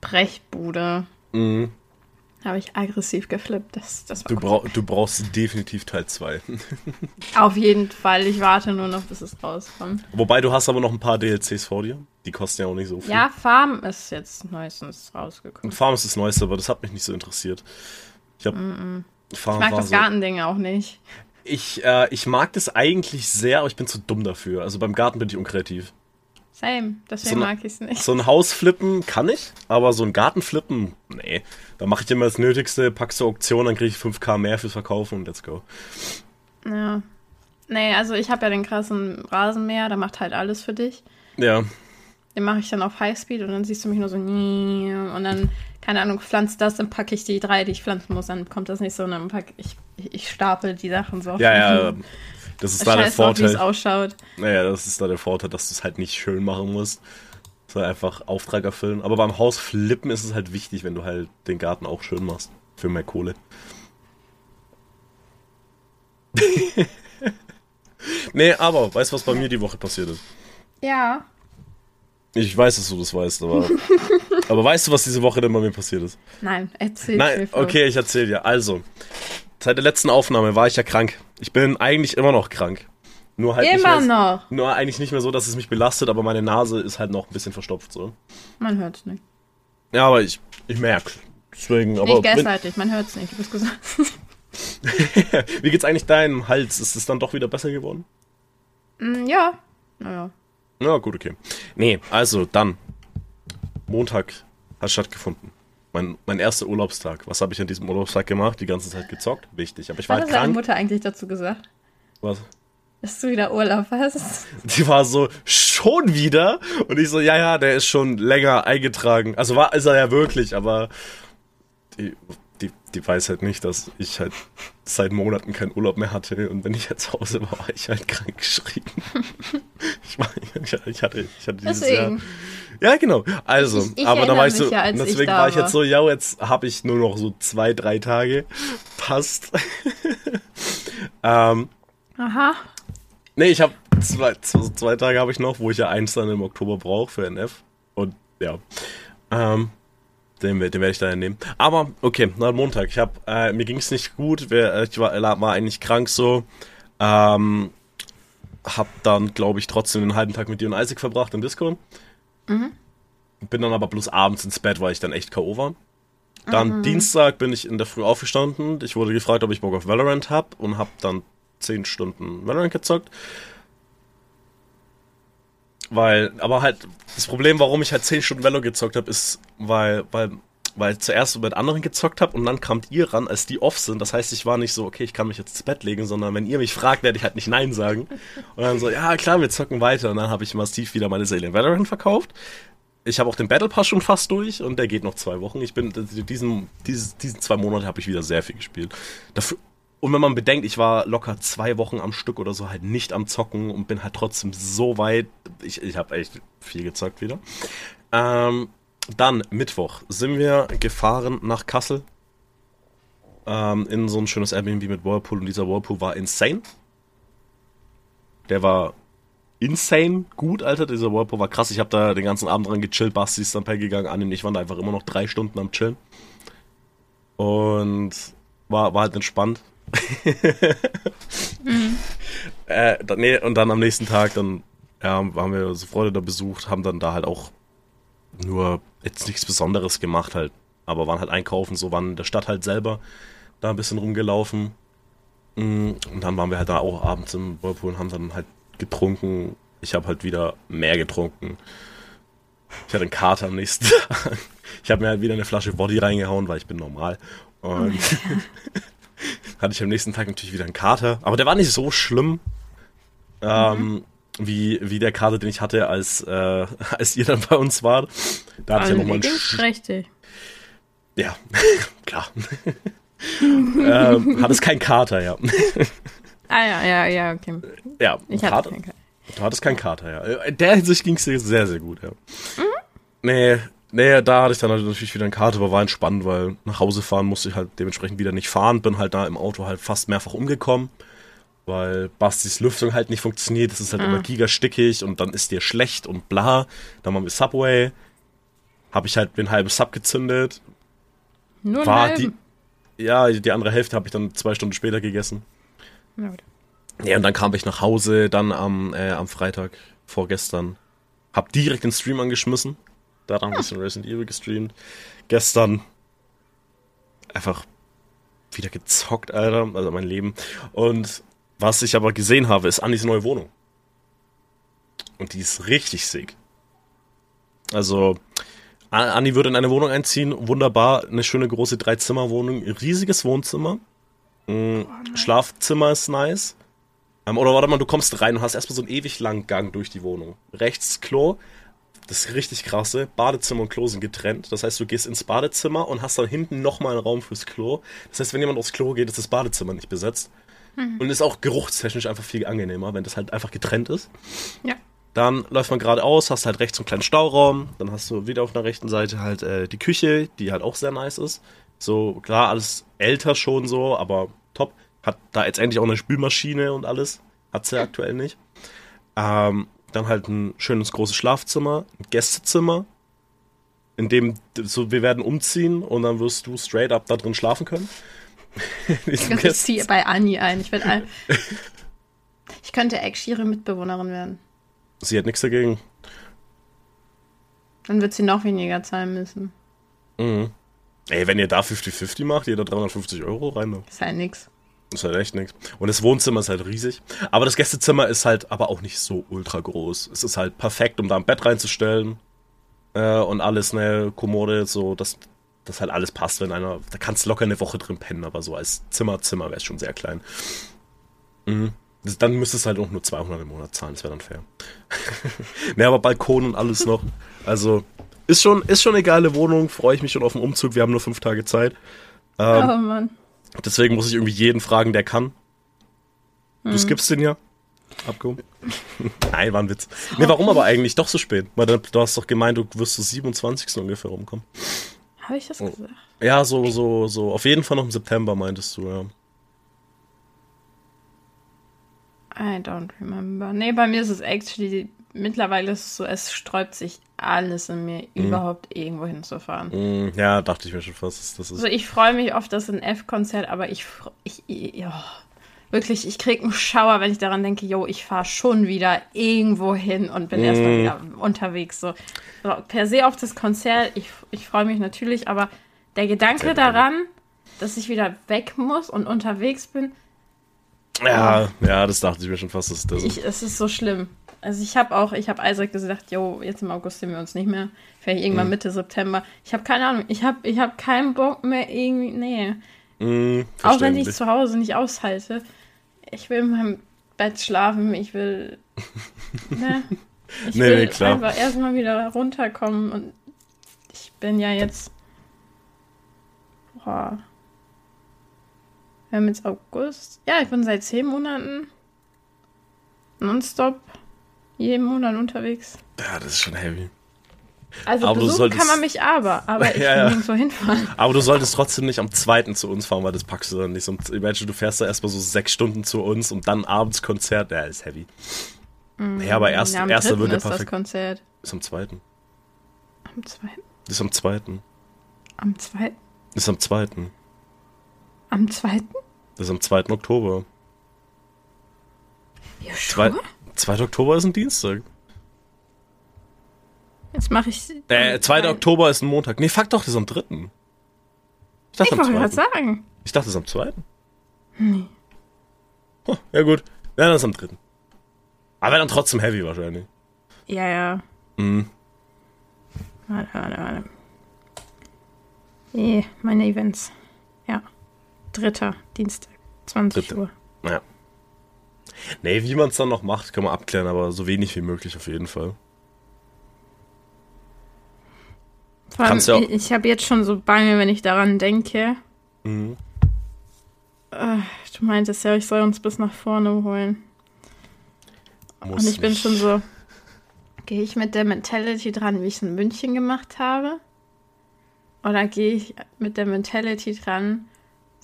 Brechbude. Mhm. Habe ich aggressiv geflippt. Das, das Du, brauch, du brauchst definitiv Teil 2. *laughs* Auf jeden Fall. Ich warte nur noch, bis es rauskommt. Wobei du hast aber noch ein paar DLCs vor dir. Die kosten ja auch nicht so viel. Ja, Farm ist jetzt neuestens rausgekommen. Und Farm ist das Neueste, aber das hat mich nicht so interessiert. Ich hab. Farm Ich mag das so, Gartending auch nicht. ich, äh, ich mag das eigentlich sehr, aber ich bin zu dumm dafür. Also beim Garten bin ich unkreativ. Same. Deswegen So eine- mag ich es nicht. So ein Haus flippen kann ich, aber so ein Garten flippen, nee. Da mache ich immer das Nötigste, pack zur Auktion, dann kriege ich 5k mehr fürs Verkaufen und let's go. Ja. Nee, also ich habe ja den krassen Rasenmäher, der macht halt alles für dich. Ja, Den mache ich dann auf Highspeed und dann siehst du mich nur so *laughs* und dann, keine Ahnung, pflanzt das, dann packe ich die drei, die ich pflanzen muss, dann kommt das nicht so und dann pack ich, ich, stapel die Sachen so. auf ja, ja. Das ist da der drauf, wie es Vorteil. ausschaut. Naja, das ist da der Vorteil, dass du es halt nicht schön machen musst. Sondern einfach Auftrag erfüllen. Aber beim Haus flippen ist es halt wichtig, wenn du halt den Garten auch schön machst. Für mehr Kohle. *laughs* nee, aber weißt du, was bei mir die Woche passiert ist? Ja. Ich weiß, dass du das weißt, aber. *laughs* aber weißt du, was diese Woche denn bei mir passiert ist? Nein, erzähl mir Nein, okay, ich erzähl dir. Also, seit der letzten Aufnahme war ich ja krank. Ich bin eigentlich immer noch krank. Nur halt nicht Immer mehr, noch. Nur eigentlich nicht mehr so, dass es mich belastet, aber meine Nase ist halt noch ein bisschen verstopft so. Man hört es nicht. Ja, aber ich, ich merke. Deswegen, aber Nicht gleichzeitig, man hört es nicht. Du bist gesagt. *laughs* wie geht's eigentlich deinem Hals? Ist es dann doch wieder besser geworden? Mm, ja. Naja. Ja, gut, okay. Nee, also dann. Montag hat stattgefunden. Mein, mein erster Urlaubstag. Was habe ich an diesem Urlaubstag gemacht? Die ganze Zeit gezockt? Wichtig. Aber ich war Was halt hat deine. Mutter eigentlich dazu gesagt? Was? Dass du wieder Urlaub hast? *laughs* Die war so, schon wieder? Und ich so, ja, ja, der ist schon länger eingetragen. Also war, ist er ja wirklich, aber die, die, die weiß halt nicht, dass ich halt seit Monaten keinen Urlaub mehr hatte. Und wenn ich jetzt zu Hause war, war ich halt krank geschrieben. *laughs* ich, war, ich, hatte, ich hatte dieses Deswegen. Jahr. Ja, genau. Also, Ich- ich aber da war ich so, ja, deswegen war ich jetzt so, ja, jetzt habe ich nur noch so zwei, drei Tage. Passt. *laughs* ähm, Aha. Nee, ich habe zwei, zwei, zwei Tage habe ich noch, wo ich ja eins dann im Oktober brauche für NF. Und ja. Ähm, Den, den werde ich da nehmen. Aber okay, na Montag. Ich habe äh, mir ging es nicht gut. Ich war, war eigentlich krank so. Ähm, hab dann, glaube ich, trotzdem den halben Tag mit dir und Isaac verbracht im Discord. Mhm. Bin dann aber bloß abends ins Bett, weil ich dann echt K.O. war. Dann mhm. Dienstag bin ich in der Früh aufgestanden. Ich wurde gefragt, ob ich Bock auf Valorant hab und hab dann 10 Stunden Valorant gezockt. Weil, aber halt, das Problem, warum ich halt 10 Stunden Valorant gezockt habe, ist, weil, weil, weil ich zuerst mit anderen gezockt habe und dann kamt ihr ran, als die off sind. Das heißt, ich war nicht so, okay, ich kann mich jetzt ins Bett legen, sondern wenn ihr mich fragt, werde ich halt nicht Nein sagen. *laughs* Und dann so, ja klar, wir zocken weiter. Und dann habe ich massiv wieder meine Seele in Valorant verkauft ich habe auch den Battle Pass schon fast durch und der geht noch zwei Wochen. Ich bin diesen, diesen, diesen zwei Monate habe ich wieder sehr viel gespielt. Dafür, und wenn man bedenkt, ich war locker zwei Wochen am Stück oder so halt nicht am Zocken und bin halt trotzdem so weit. Ich, ich habe echt viel gezockt wieder. Ähm, dann Mittwoch sind wir gefahren nach Kassel ähm, in so ein schönes Airbnb mit Whirlpool und dieser Whirlpool war insane. Der war insane gut, Alter. Dieser Whirlpool war krass. Ich habe da den ganzen Abend dran gechillt. Basti ist dann per gegangen. An und ich waren da einfach immer noch drei Stunden am Chillen. Und war, war halt entspannt. Mhm. *laughs* äh, dann, nee, und dann am nächsten Tag, dann ja, haben wir so Freunde da besucht, haben dann da halt auch nur jetzt nichts Besonderes gemacht halt. Aber waren halt einkaufen, so waren in der Stadt halt selber da ein bisschen rumgelaufen. Mm, und dann waren wir halt da auch abends im Whirlpool und haben dann halt getrunken. Ich habe halt wieder mehr getrunken. Ich hatte einen Kater am nächsten *laughs* Tag. Ich habe mir halt wieder eine Flasche Body reingehauen, weil ich bin normal. Und oh *laughs* hatte ich am nächsten Tag natürlich wieder einen Kater. Aber der war nicht so schlimm. Ähm, mhm. wie, wie der Kater, den ich hatte, als, äh, *laughs* als ihr dann bei uns wart. Da hatte ich ja nochmal einen. Richtig. Ja, *laughs* klar. ähm, hat es kein Kater, ja. Ah ja, ja, ja, okay. Ja, ich hatte keinen Kater. Du hattest keinen Kater, ja. In der Hinsicht ging es dir sehr, sehr gut, ja. Mhm. Nee, nee, da hatte ich dann natürlich wieder einen Kater, aber war entspannt, weil nach Hause fahren musste ich halt dementsprechend wieder nicht fahren. Bin halt da im Auto halt fast mehrfach umgekommen, weil Bastis Lüftung halt nicht funktioniert. Es ist halt ah. immer gigastickig und dann ist dir schlecht und bla. Dann waren wir Subway. Habe ich halt den halben Sub gezündet. Nur war die, Ja, die andere Hälfte habe ich dann zwei Stunden später gegessen. Ja, gut. Ja, und dann kam ich nach Hause, dann am, äh, am Freitag vorgestern. Hab direkt den Stream angeschmissen. Da dann ein bisschen Resident Evil gestreamt. Gestern einfach wieder gezockt, Alter. Also mein Leben. Und was ich aber gesehen habe, ist Annis neue Wohnung. Und die ist richtig sick. Also, Anni würde in eine Wohnung einziehen. Wunderbar. Eine schöne große Dreizimmerwohnung. Riesiges Wohnzimmer. Mhm. Schlafzimmer ist nice. Ähm, oder warte mal, du kommst rein und hast erstmal so einen ewig langen Gang durch die Wohnung. Rechts Klo, das ist richtig krasse. Badezimmer und Klo sind getrennt. Das heißt, du gehst ins Badezimmer und hast dann hinten nochmal einen Raum fürs Klo. Das heißt, wenn jemand aufs Klo geht, ist das Badezimmer nicht besetzt. Mhm. Und ist auch geruchstechnisch einfach viel angenehmer, wenn das halt einfach getrennt ist. Ja. Dann läuft man geradeaus, hast halt rechts so einen kleinen Stauraum. Dann hast du wieder auf der rechten Seite halt äh, die Küche, die halt auch sehr nice ist. So, klar, alles älter schon so, aber top. Hat da jetzt endlich auch eine Spülmaschine und alles. Hat sie ja aktuell nicht. Ähm, dann halt ein schönes großes Schlafzimmer, ein Gästezimmer, in dem so, wir werden umziehen und dann wirst du straight up da drin schlafen können. *laughs* ich ziehe bei Anni ein. Ich, ein *laughs* ich könnte actually ihre Mitbewohnerin werden. Sie hat nichts dagegen. Dann wird sie noch weniger zahlen müssen. Mhm. Ey, wenn ihr da 50-50 macht, jeder 350 Euro rein. Ist halt nix. Ist halt echt nix. Und das Wohnzimmer ist halt riesig. Aber das Gästezimmer ist halt aber auch nicht so ultra groß. Es ist halt perfekt, um da ein Bett reinzustellen. Äh, und alles, ne, Kommode, so, dass das halt alles passt, wenn einer. Da kannst du locker eine Woche drin pennen, aber so als Zimmer, Zimmer wäre es schon sehr klein. Mhm. Das, dann müsstest du halt auch nur 200 im Monat zahlen, das wäre dann fair. *laughs* ne, aber Balkon und alles noch. Also, ist schon, ist schon eine geile Wohnung, freue ich mich schon auf den Umzug. Wir haben nur fünf Tage Zeit. Ähm, oh Mann. Deswegen muss ich irgendwie jeden fragen, der kann. Du hm. skippst den ja. Abgehoben. *laughs* Nein, war ein Witz. Nee, warum aber eigentlich doch so spät? Weil du hast doch gemeint, du wirst so 27. ungefähr rumkommen. Habe ich das oh. gesagt? Ja, so, so, so. Auf jeden Fall noch im September meintest du, ja. I don't remember. Nee, bei mir ist es actually mittlerweile ist es so, es sträubt sich alles in mir, Mhm. überhaupt irgendwo hinzufahren. Mm, ja, dachte ich mir schon fast. Das ist, Also ich freue mich auf das F-Konzert, aber ich, ich, ja, wirklich, ich krieg einen Schauer, wenn ich daran denke, yo, ich fahre schon wieder irgendwo hin und bin erstmal wieder unterwegs. So. so, per se auf das Konzert, ich, ich freue mich natürlich, aber der Gedanke daran, dass ich wieder weg muss und unterwegs bin, ja, ja, das dachte ich mir schon fast. Das, das, ich, es ist so schlimm. Also ich habe auch, ich habe Isaac gesagt, yo, jetzt im August sehen wir uns nicht mehr. Vielleicht Mhm. irgendwann Mitte September. Ich habe keine Ahnung, ich habe ich hab keinen Bock mehr irgendwie, nee. mm, Auch wenn ich zu Hause nicht aushalte. Ich will in meinem Bett schlafen, ich will. *laughs* Ne? Ich Nee, will nee, klar. einfach erstmal wieder runterkommen und ich bin ja jetzt. Boah. Wir haben jetzt August. Ja, ich bin seit zehn Monaten nonstop jeden Monat unterwegs. Ja, das ist schon heavy. Also Aber besuchen solltest- kann man mich aber, aber *laughs* ich Ja, will ja. nirgendwo hinfahren. Aber du solltest trotzdem nicht am zweiten zu uns fahren, weil das packst du dann nicht. Und imagine, du fährst da erstmal so sechs Stunden zu uns und dann abends Konzert. Ja, ist heavy. Ja, aber erst, Mm, Ja, am erster ja ist das perfekt. Konzert. Ist am zweiten. Am zweiten. Ist am zweiten. Am zweiten. Ist am zweiten. Am zweiten? Das ist am 2. Oktober. Ja, Zwei, sure. 2. Oktober ist ein Dienstag. Jetzt mache ich. Äh, 2. Oktober ist ein Montag. Nee, fuck doch, das ist am 3. Ich Ich dachte am wollte gerade 2. sagen. Ich dachte, das ist am 2. Huh, ja gut. Ja, dann ist am 3. Aber dann trotzdem heavy wahrscheinlich. Ja, ja. Mhm. Warte, warte, warte. Nee, meine Events. Ja. Dritter, Dienstag, 20 Dritte. Uhr. Ja. Nee, wie man es dann noch macht, kann man abklären, aber so wenig wie möglich auf jeden Fall. Vor allem, Kannst du auch- ich, ich habe jetzt schon so Bange, wenn ich daran denke. Mhm. Äh, du meintest ja, ich soll uns bis nach vorne holen. Muss Und ich bin nicht. schon so, gehe ich mit der Mentality dran, wie ich es in München gemacht habe? Oder gehe ich mit der Mentality dran,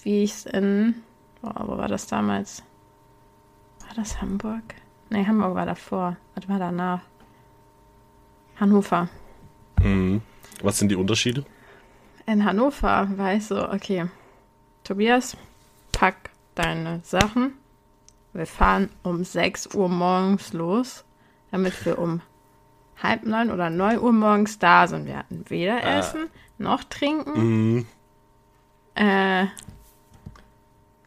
wie ich es in, boah, wo war das damals? War das Hamburg? Nee, Hamburg war davor. Was war danach? Hannover. Mhm. Was sind die Unterschiede? In Hannover war ich so, okay, Tobias, pack deine Sachen. Wir fahren um 6 Uhr morgens los, damit wir um halb neun oder 9 Uhr morgens da sind. Wir hatten weder Ah. Essen noch Trinken. Mhm. Äh,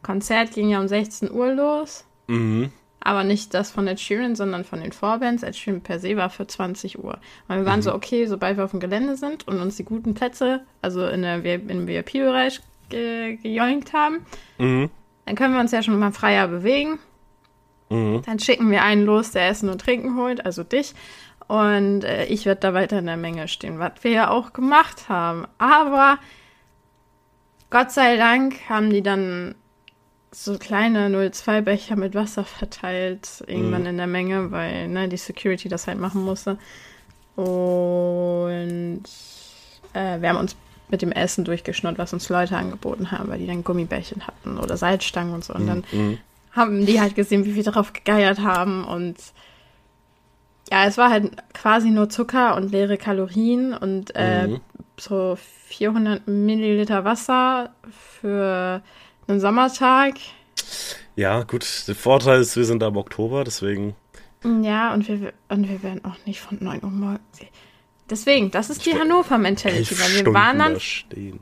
Konzert ging ja um 16 Uhr los, Mhm. aber nicht das von Ed Sheeran, sondern von den Vorbands. Ed Sheeran per se war für 20 Uhr. Und wir waren so, okay, sobald wir auf dem Gelände sind und uns die guten Plätze, also in der, im VIP-Bereich ge gejoinkt haben, Mhm. dann können wir uns ja schon mal freier bewegen. Mhm. Dann schicken wir einen los, der Essen und Trinken holt, also dich. Und äh, ich werde da weiter in der Menge stehen, was wir ja auch gemacht haben. Aber Gott sei Dank haben die dann so kleine 02-Becher mit Wasser verteilt, irgendwann in der Menge, weil ne, die Security das halt machen musste. Und äh, wir haben uns mit dem Essen durchgeschnurrt, was uns Leute angeboten haben, weil die dann Gummibärchen hatten oder Salzstangen und so. Und dann Mhm. haben die halt gesehen, wie wir darauf gegeiert haben und ja, es war halt quasi nur Zucker und leere Kalorien und äh, Mhm. so 400 Milliliter Wasser für einen Sommertag. Ja, gut. Der Vorteil ist, wir sind da im Oktober, deswegen. Ja, und wir, und wir werden auch nicht von 9 Uhr morgens. Deswegen, das ist die Hannover-Mentality, weil wir Stunden waren dann da stehen.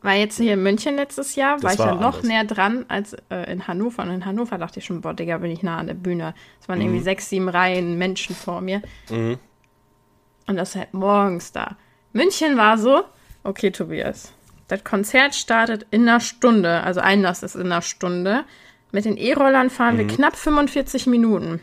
War jetzt hier in München letztes Jahr, war Das ich ja war noch anders. näher dran als äh, in Hannover. Und in Hannover dachte ich schon, boah, Digga, bin ich nah an der Bühne. Es waren irgendwie sechs, sieben Reihen Menschen vor mir. Mhm. Und das halt morgens da. München war so, okay, Tobias, das Konzert startet in einer Stunde, also Einlass ist in einer Stunde. Mit den E-Rollern fahren wir knapp 45 Minuten.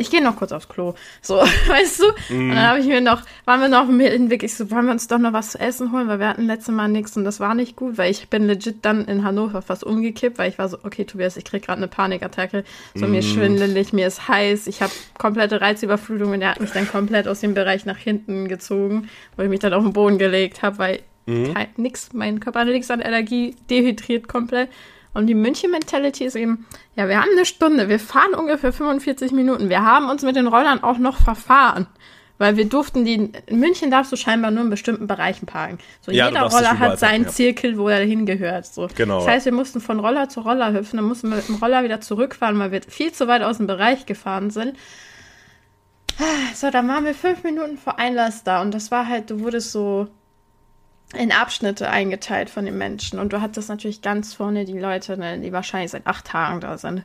Ich gehe noch kurz aufs Klo. So, *laughs* weißt du? Und dann habe ich mir noch, waren wir noch mit, wirklich so, wollen wir uns doch noch was zu essen holen, weil wir hatten letztes Mal nichts und das war nicht gut, weil ich bin legit dann in Hannover fast umgekippt, weil ich war so, okay, Tobias, ich krieg gerade eine Panikattacke, so mir ist schwindelig, mir ist heiß, ich habe komplette Reizüberflutung und er hat mich dann komplett aus dem Bereich nach hinten gezogen, wo ich mich dann auf den Boden gelegt habe, weil kein, nix, mein Körper hatte nichts an Allergie, dehydriert komplett. Und die München-Mentality ist eben, ja, wir haben eine Stunde, wir fahren ungefähr 45 Minuten. Wir haben uns mit den Rollern auch noch verfahren. Weil wir durften die, in München darfst du scheinbar nur in bestimmten Bereichen parken. So Ja, jeder Roller hat seinen ja. Zirkel, wo er hingehört. So. Genau. Das heißt, wir mussten von Roller zu Roller hüpfen, dann mussten wir mit dem Roller wieder zurückfahren, weil wir viel zu weit aus dem Bereich gefahren sind. So, dann waren wir fünf Minuten vor Einlass da und das war halt, du wurdest so in Abschnitte eingeteilt von den Menschen und du hattest natürlich ganz vorne die Leute, ne, die wahrscheinlich seit acht Tagen da sind.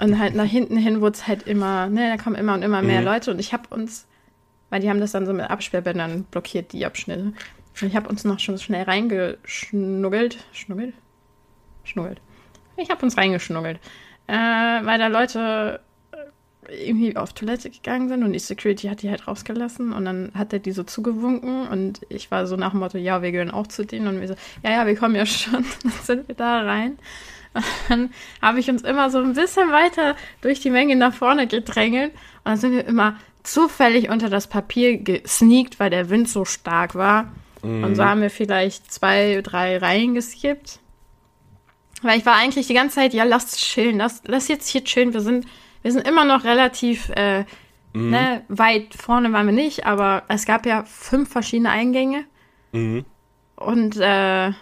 Und halt nach hinten hin wurde es halt immer, ne, da kommen immer und immer mehr Mhm. Leute und ich habe uns, weil die haben das dann so mit Absperrbändern blockiert, die Abschnitte. Und ich habe uns noch schon schnell reingeschnuggelt. Schnuggelt? Schnuggelt. Ich habe uns reingeschnuggelt. Äh, weil da Leute irgendwie auf Toilette gegangen sind und die Security hat die halt rausgelassen und dann hat er die so zugewunken und ich war so nach dem Motto, ja, wir gehören auch zu denen und wir so, ja, ja, wir kommen ja schon. *laughs* Dann sind wir da rein. Und dann habe ich uns immer so ein bisschen weiter durch die Menge nach vorne gedrängelt und dann sind wir immer zufällig unter das Papier gesneakt, weil der Wind so stark war. Und so haben wir vielleicht zwei, drei Reihen geskippt. Weil ich war eigentlich die ganze Zeit, ja, lass chillen, lass, lass jetzt hier chillen. Wir sind, wir sind immer noch relativ äh, ne, weit vorne waren wir nicht, aber es gab ja fünf verschiedene Eingänge. Mhm. Und äh, ja,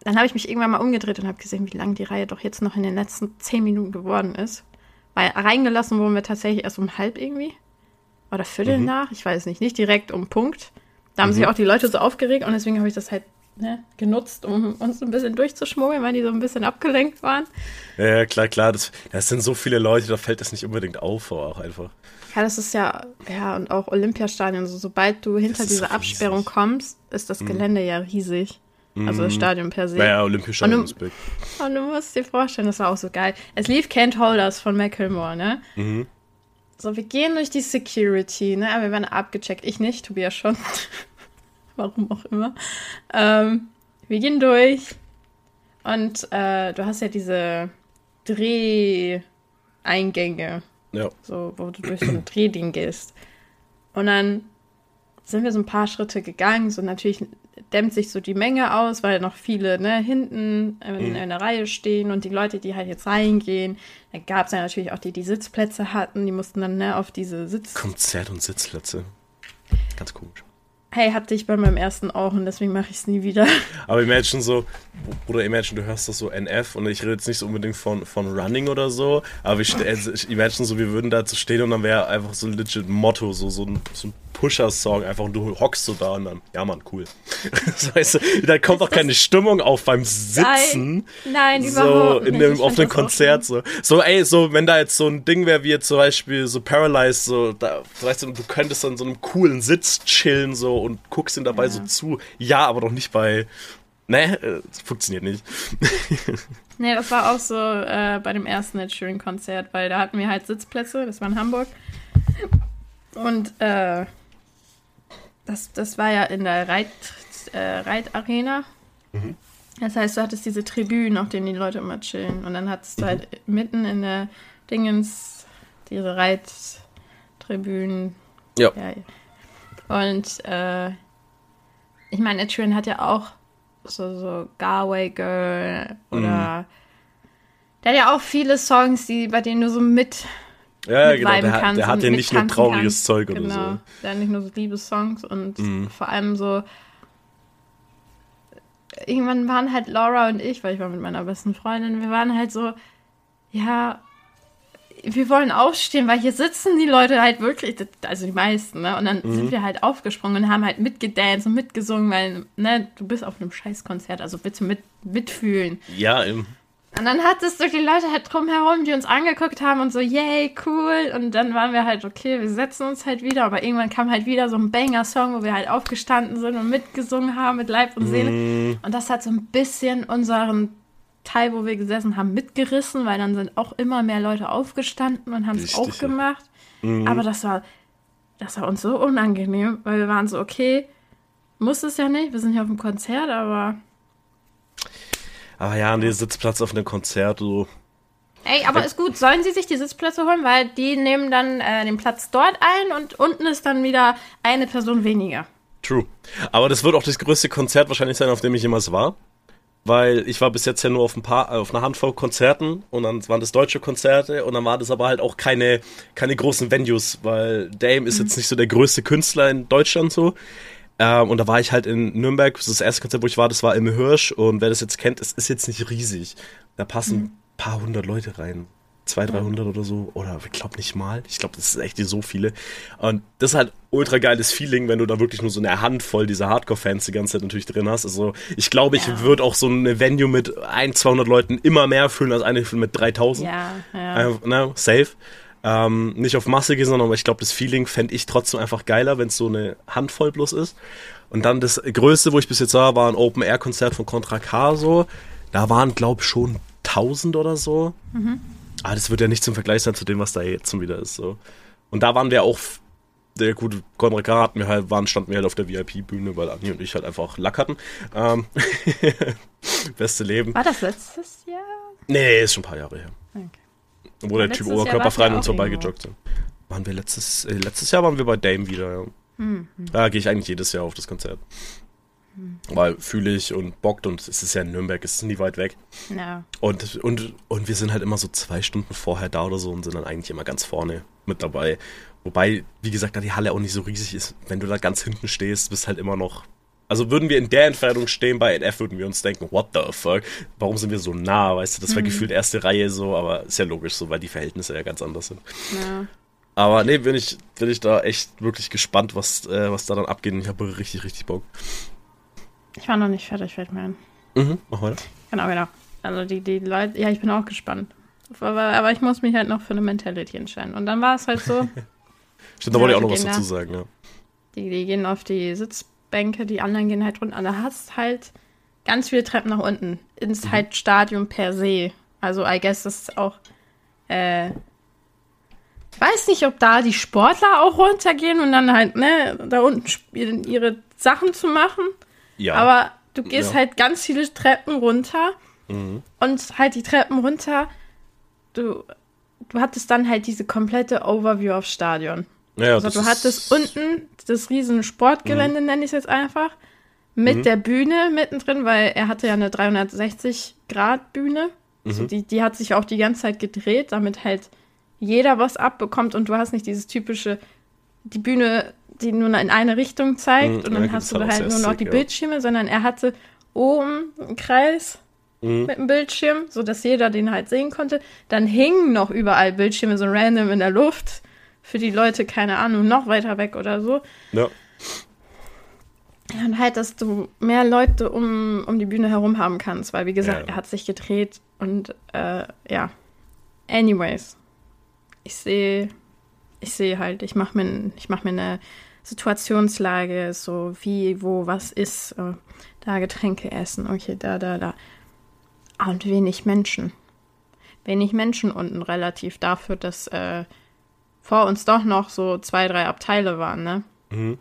dann habe ich mich irgendwann mal umgedreht und habe gesehen, wie lang die Reihe doch jetzt noch in den letzten zehn Minuten geworden ist. Weil reingelassen wurden wir tatsächlich erst um halb irgendwie. Oder Viertel nach, ich weiß nicht, nicht direkt um Punkt. Da haben sich auch die Leute so aufgeregt und deswegen habe ich das halt ne, genutzt, um uns ein bisschen durchzuschmuggeln, weil die so ein bisschen abgelenkt waren. Ja, klar, klar. Das, das sind so viele Leute, da fällt das nicht unbedingt auf, aber auch einfach. Ja, das ist ja, ja, und auch Olympiastadion, so, sobald du hinter diese Absperrung riesig. kommst, ist das Gelände ja riesig. Also das Stadion per se. Naja, Olympiastadion Und ist big. Und du musst dir vorstellen, das war auch so geil. Es lief Can't Holders von Macklemore, ne? Mhm. So, wir gehen durch die Security, ne? Aber wir werden abgecheckt. Ich nicht, Tobias schon. Warum auch immer. Ähm, wir gehen durch. Und äh, du hast ja diese Dreheingänge, Ja. so, wo du durch so ein Drehding gehst. Und dann sind wir so ein paar Schritte gegangen. So natürlich dämmt sich so die Menge aus, weil noch viele ne, hinten in, in der Reihe stehen und die Leute, die halt jetzt reingehen. Da gab es ja natürlich auch die, die Sitzplätze hatten, die mussten dann ne, auf diese Sitz. Konzert- und Sitzplätze. Ganz komisch. Hey, hatte ich bei meinem ersten auch und deswegen mache ich es nie wieder. *laughs* Aber imagine so, oder imagine, du hörst das so NF und ich rede jetzt nicht so unbedingt von, von Running oder so, aber ich, *laughs* also ich imagine so, wir würden da zu stehen und dann wäre einfach so ein legit Motto, so, so ein, so ein Pusher-Song, einfach und du hockst so da und dann, ja Mann, cool. *laughs* das heißt, da kommt auch keine Stimmung auf beim Sitzen. Nein, so überhaupt in nicht. dem, Ich auf dem Konzert so. So, ey, so, wenn da jetzt so ein Ding wäre, wie jetzt zum Beispiel so Paralyzed, so, da, weißt du, du könntest an so einem coolen Sitz chillen so und guckst ihm dabei Ja. so zu. Ja, aber doch nicht bei. Ne, äh, das funktioniert nicht. *laughs* Nee, das war auch so äh, bei dem ersten Ed Sheeran-Konzert, weil da hatten wir halt Sitzplätze, das war in Hamburg. Und äh, das, das war ja in der Reit, äh, Reitarena. Das heißt, du hattest diese Tribünen, auf denen die Leute immer chillen. Und dann hattest du halt mitten in der Dingens diese Reittribünen. Ja. Ja. Und äh, ich meine, Ed Sheeran hat ja auch so, so Galway Girl oder der hat ja auch viele Songs, die, bei denen du so mit Ja, genau. Der, hat- kannst der hat ja nicht nur trauriges kannst. Zeug genau. oder so. Der hat nicht nur so Liebessongs und Mhm. vor allem so irgendwann waren halt Laura und ich, weil ich war mit meiner besten Freundin, wir waren halt so, ja, wir wollen aufstehen, weil hier sitzen die Leute halt wirklich, also die meisten, ne? Und dann Mhm. sind wir halt aufgesprungen und haben halt mitgedanced und mitgesungen, weil, ne, du bist auf einem Scheißkonzert, also bitte mit, mitfühlen. Ja, im, Und dann hattest du die Leute halt drumherum, die uns angeguckt haben und so, yay, cool. Und dann waren wir halt, okay, wir setzen uns halt wieder. Aber irgendwann kam halt wieder so ein Banger-Song, wo wir halt aufgestanden sind und mitgesungen haben mit Leib und Seele. Mm, Und das hat so ein bisschen unseren Teil, wo wir gesessen haben, mitgerissen, weil dann sind auch immer mehr Leute aufgestanden und haben es auch gemacht. Aber das war, das war uns so unangenehm, weil wir waren so, okay, muss es ja nicht, wir sind ja auf dem Konzert, aber aber ja, nee, Sitzplatz auf einem Konzert, so. Ey, aber ist gut. Sollen sie sich die Sitzplätze holen, weil die nehmen dann äh, den Platz dort ein und unten ist dann wieder eine Person weniger. True. Aber das wird auch das größte Konzert wahrscheinlich sein, auf dem ich jemals war. weil ich war bis jetzt ja nur auf ein paar, auf einer Handvoll Konzerten und dann waren das deutsche Konzerte und dann waren das aber halt auch keine, keine großen Venues, weil Dame ist jetzt nicht so der größte Künstler in Deutschland so. Ähm, und da war ich halt in Nürnberg, das, ist das erste Konzert, wo ich war, das war im Hirsch und wer das jetzt kennt, es ist jetzt nicht riesig. Da passen ein paar hundert Leute rein. 200, 300 oder so. Oder ich glaube nicht mal. Ich glaube, das ist echt so viele. Und das ist halt ultra geiles Feeling, wenn du da wirklich nur so eine Handvoll dieser Hardcore-Fans die ganze Zeit natürlich drin hast. Also ich glaube, ich Ja. würde auch so eine Venue mit 1, 200 Leuten immer mehr fühlen als eine mit 3000. Ja, ja. Äh, ne, safe. Ähm, nicht auf Masse gehen, sondern aber ich glaube, das Feeling fände ich trotzdem einfach geiler, wenn es so eine Handvoll bloß ist. Und dann das Größte, wo ich bis jetzt war, war ein Open-Air-Konzert von Contra K so. Da waren, glaube ich, schon 1000 oder so. Aber das wird ja nicht zum Vergleich sein zu dem, was da jetzt schon wieder ist. So. Und da waren wir auch, der gute Contra K hatten wir halt, waren, standen wir halt auf der VIP-Bühne, weil Anni und ich halt einfach Lack hatten. Ähm, *laughs* beste Leben. War das letztes Jahr? Nee, ist schon ein paar Jahre her. Okay. Wo der Letztes Typ oberkörperfrei an uns auch vorbeigejoggt sind. Waren wir letztes, äh, letztes Jahr waren wir bei Dame wieder, ja. Hm, Da gehe ich eigentlich jedes Jahr auf das Konzert. Weil fühle ich und bockt und es ist ja in Nürnberg, es ist nie weit weg. Ja. Und, und, und wir sind halt immer so zwei Stunden vorher da oder so und sind dann eigentlich immer ganz vorne mit dabei. Wobei, wie gesagt, da die Halle auch nicht so riesig ist. Wenn du da ganz hinten stehst, bist halt immer noch. Also würden wir in der Entfernung stehen bei NF, würden wir uns denken, what the fuck? Warum sind wir so nah? Weißt du, das war gefühlt erste Reihe so, aber ist ja logisch so, weil die Verhältnisse ja ganz anders sind. ja. Aber nee, bin ich, bin ich da echt wirklich gespannt, was, äh, was da dann abgeht. Und ich habe richtig, richtig Bock. Ich war noch nicht fertig, fällt mir ein. Mhm, mach weiter. Genau, genau. Also die, die Leute, ja, ich bin auch gespannt. Aber, aber ich muss mich halt noch für eine Mentality entscheiden. Und dann war es halt so, *laughs* Stimmt, da wollte ich auch noch was dazu da. sagen, ja. die, die gehen auf die Sitzbänke, die anderen gehen halt runter. Da hast halt ganz viele Treppen nach unten ins halt Stadion per se. Also I guess das ist auch, äh, ich weiß nicht, ob da die Sportler auch runtergehen und dann halt, ne, da unten spielen, ihre Sachen zu machen. Ja. Aber du gehst Ja. halt ganz viele Treppen runter mhm. und halt die Treppen runter. Du, du hattest dann halt diese komplette Overview aufs Stadion. Ja, Also du hattest unten das riesen Sportgelände, nenne ich es jetzt einfach, mit Mhm. der Bühne mittendrin, weil er hatte ja eine 360-Grad-Bühne. Also Mhm. die, die hat sich auch die ganze Zeit gedreht, damit halt jeder was abbekommt und du hast nicht dieses typische, die Bühne, die nur in eine Richtung zeigt Mhm, und ja, dann hast du halt nur noch sick, die ja. Bildschirme, sondern er hatte oben einen Kreis Mhm. mit einem Bildschirm, sodass jeder den halt sehen konnte. Dann hingen noch überall Bildschirme so random in der Luft. Für die Leute, keine Ahnung, noch weiter weg oder so. Ja. Und halt, dass du mehr Leute um, um die Bühne herum haben kannst, weil, wie gesagt, Ja. er hat sich gedreht und äh, ja. Anyways. Ich sehe, ich sehe halt, ich mache mir, ich mach mir eine Situationslage, so wie, wo, was ist, äh, da Getränke essen, okay, da, da, da. Ah, Und wenig Menschen. Wenig Menschen unten relativ dafür, dass äh, vor uns doch noch so zwei, drei Abteile waren, ne? Mhm.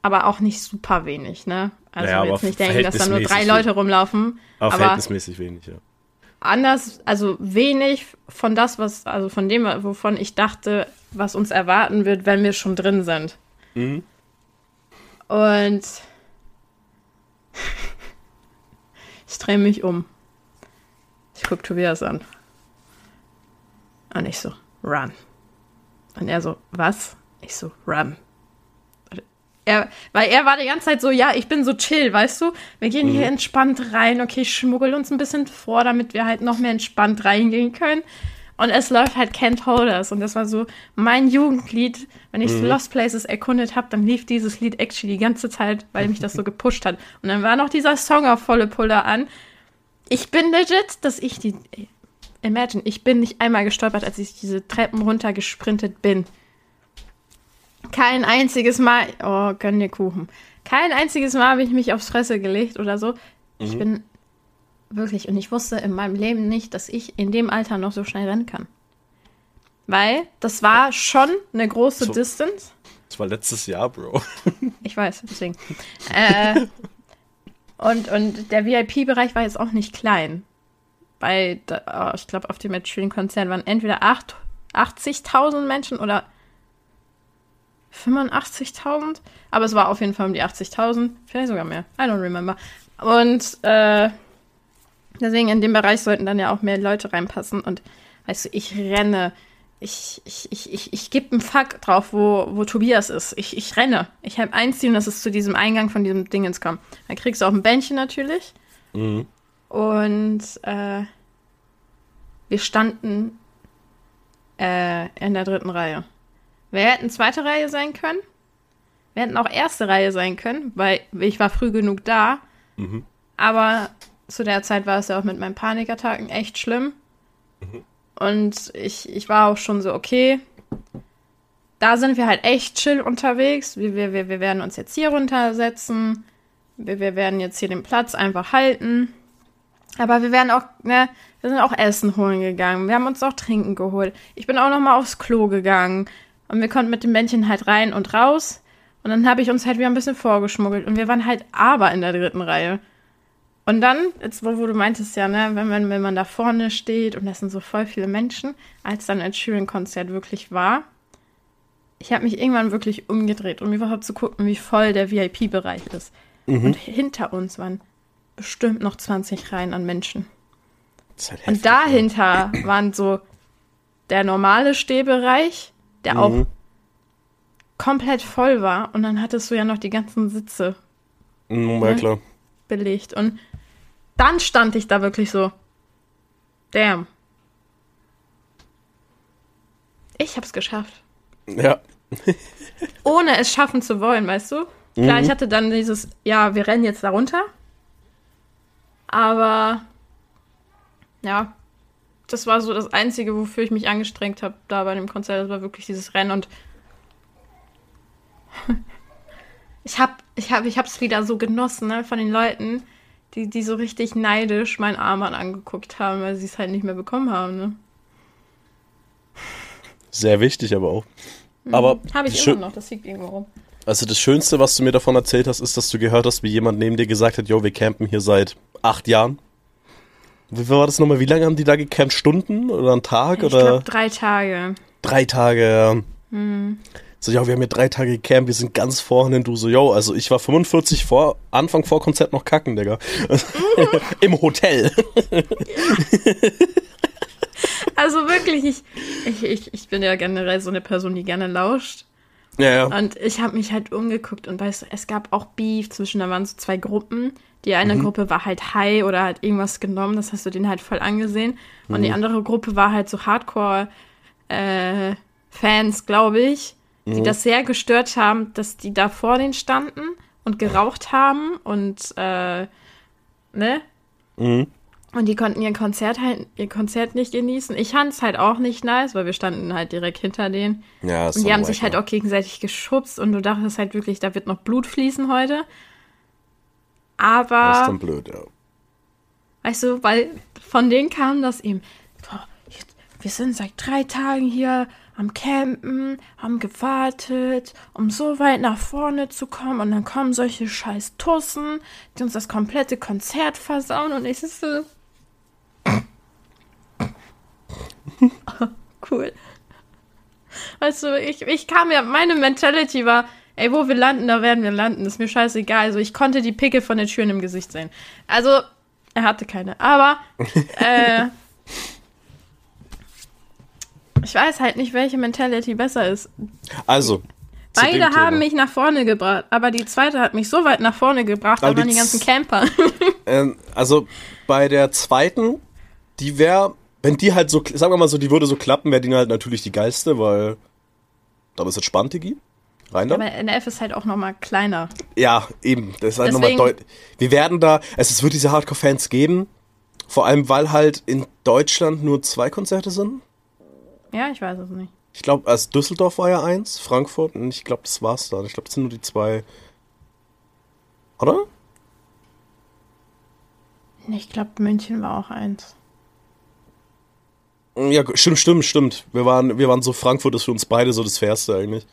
aber auch nicht super wenig, ne? Also Naja, jetzt nicht denken, dass da nur drei Leute rumlaufen. Aber, Aber verhältnismäßig wenig, ja. anders, also wenig von das, was, also von dem, wovon ich dachte, was uns erwarten wird, wenn wir schon drin sind. Mhm. Und ich drehe mich um. Ich gucke Tobias an. Und ich so, run. Und er so, was? Ich so, run. Er, weil er war die ganze Zeit so, ja, ich bin so chill, weißt du? Wir gehen hier entspannt rein, okay, ich schmuggel uns ein bisschen vor, damit wir halt noch mehr entspannt reingehen können. Und es läuft halt Can't Hold Us. Und das war so mein Jugendlied. Wenn ich Lost Places erkundet habe, dann lief dieses Lied actually die ganze Zeit, weil mich das so *laughs* gepusht hat. Und dann war noch dieser Song auf volle Pulle an. Ich bin legit, dass ich die. Imagine, ich bin nicht einmal gestolpert, als ich diese Treppen runter gesprintet bin. Kein einziges Mal. Oh, gönn dir Kuchen. Kein einziges Mal habe ich mich aufs Fresse gelegt oder so. Ich bin wirklich, und ich wusste in meinem Leben nicht, dass ich in dem Alter noch so schnell rennen kann. Weil das war schon eine große So. Distance. Das war letztes Jahr, Bro. *laughs* Ich weiß, deswegen. äh, und, und der VIP-Bereich war jetzt auch nicht klein. Bei, oh, ich glaube, auf dem Matching-Konzert waren entweder acht- 80.000 Menschen oder 85.000. Aber es war auf jeden Fall um die 80.000. Vielleicht sogar mehr. I don't remember. Und äh, deswegen in dem Bereich sollten dann ja auch mehr Leute reinpassen. Und weißt du, ich renne. Ich, ich, ich, ich, ich gebe einen Fuck drauf, wo, wo Tobias ist. Ich, ich renne. Ich habe ein Ziel und das ist zu diesem Eingang von diesem Dingens kommen. Dann kriegst du auch ein Bändchen natürlich. Mhm. Und äh, wir standen äh, in der dritten Reihe. Wir hätten zweite Reihe sein können. Wir hätten auch erste Reihe sein können, weil ich war früh genug da. Mhm. Aber zu der Zeit war es ja auch mit meinen Panikattacken echt schlimm. Und ich, ich war auch schon so, okay, da sind wir halt echt chill unterwegs. Wir, wir, wir, wir werden uns jetzt hier runtersetzen. Wir, wir werden jetzt hier den Platz einfach halten. Aber wir werden auch, ne, wir sind auch Essen holen gegangen. Wir haben uns auch Trinken geholt. Ich bin auch noch mal aufs Klo gegangen. Und wir konnten mit dem Männchen halt rein und raus. Und dann habe ich uns halt wieder ein bisschen vorgeschmuggelt. Und wir waren halt aber in der dritten Reihe. Und dann, jetzt wo, wo du meintest ja, ne, wenn man, wenn man da vorne steht und das sind so voll viele Menschen, als dann ein Sheeran-Konzert wirklich war, ich habe mich irgendwann wirklich umgedreht, um überhaupt zu gucken, wie voll der VIP-Bereich ist. Und hinter uns waren bestimmt noch 20 Reihen an Menschen. Halt Und dahinter waren so der normale Stehbereich, der auch Mhm. komplett voll war. Und dann hattest du ja noch die ganzen Sitze Ja, mhm, ja ne? klar. belegt. Und dann stand ich da wirklich so. Damn. Ich hab's geschafft. Ja. Ohne es schaffen zu wollen, weißt du? Klar, ich hatte dann dieses, ja, wir rennen jetzt da runter. Aber ja, das war so das Einzige, wofür ich mich angestrengt habe da bei dem Konzert. Das war wirklich dieses Rennen und *laughs* ich hab, ich hab, ich hab's wieder so genossen, ne, von den Leuten, die, die so richtig neidisch meinen Armband angeguckt haben, weil sie es halt nicht mehr bekommen haben, ne. Sehr wichtig aber auch. Aber Habe ich immer noch, das liegt irgendwo rum. Also das Schönste, was du mir davon erzählt hast, ist, dass du gehört hast, wie jemand neben dir gesagt hat, yo, wir campen hier seit acht Jahren. Wie war das nochmal? Wie lange haben die da gecampt? Stunden oder einen Tag Ich oder glaube drei Tage. drei Tage? ja. Hm. So, ja, wir haben hier drei Tage gecampt, wir sind ganz vorne und du so, yo, also ich war 45 vor, Anfang vor Konzert noch kacken, Digga. *laughs* Im Hotel. Also wirklich, ich, ich, ich, ich bin ja generell so eine Person, die gerne lauscht. Ja, ja. Und ich habe mich halt umgeguckt und weißt du, es gab auch Beef zwischen, da waren so zwei Gruppen. Die eine Mhm. Gruppe war halt high oder hat irgendwas genommen, das hast du denen halt voll angesehen. Und Mhm. die andere Gruppe war halt so Hardcore-Fans, glaube ich, Mhm. die das sehr gestört haben, dass die da vor denen standen und geraucht haben und, äh, ne? Mhm. Und die konnten ihr Konzert halt, ihr Konzert nicht genießen. Ich fand es halt auch nicht nice, weil wir standen halt direkt hinter denen. ja Und die haben sich halt auch gegenseitig geschubst und du dachtest halt wirklich, da wird noch Blut fließen heute. Das ist Aber, dann blöd, ja. weißt du, weil von denen kam das eben, boah, wir sind seit drei Tagen hier am Campen, haben gewartet, um so weit nach vorne zu kommen und dann kommen solche scheiß Tussen, die uns das komplette Konzert versauen und ich so, *laughs* cool. Weißt du, ich, ich kam ja, meine Mentality war, ey, wo wir landen, da werden wir landen. Ist mir scheißegal. Also ich konnte die Picke von den Türen im Gesicht sehen. Also, er hatte keine. Aber, *laughs* äh, ich weiß halt nicht, welche Mentality besser ist. Also, Beide Thema. haben mich nach vorne gebracht, aber die zweite hat mich so weit nach vorne gebracht, da Aber die waren die ganzen Camper. *laughs* Ähm, also bei der zweiten, die wäre, wenn die halt so, sagen wir mal so, die würde so klappen, wäre die halt natürlich die geilste, weil da ist es spannend, Digi. Rein da? aber NF ist halt auch nochmal kleiner. Ja, eben. Das ist halt nochmal deutlich. Wir werden da, also es wird diese Hardcore-Fans geben, vor allem weil halt in Deutschland nur zwei Konzerte sind. Ja, ich weiß es nicht. Ich glaube, also Düsseldorf war ja eins, Frankfurt und ich glaube, das war's dann. Ich glaube, das sind nur die zwei. Oder? Ich glaube, München war auch eins. Ja, stimmt, stimmt, stimmt. Wir waren, wir waren so, Frankfurt ist für uns beide so das Fairste eigentlich.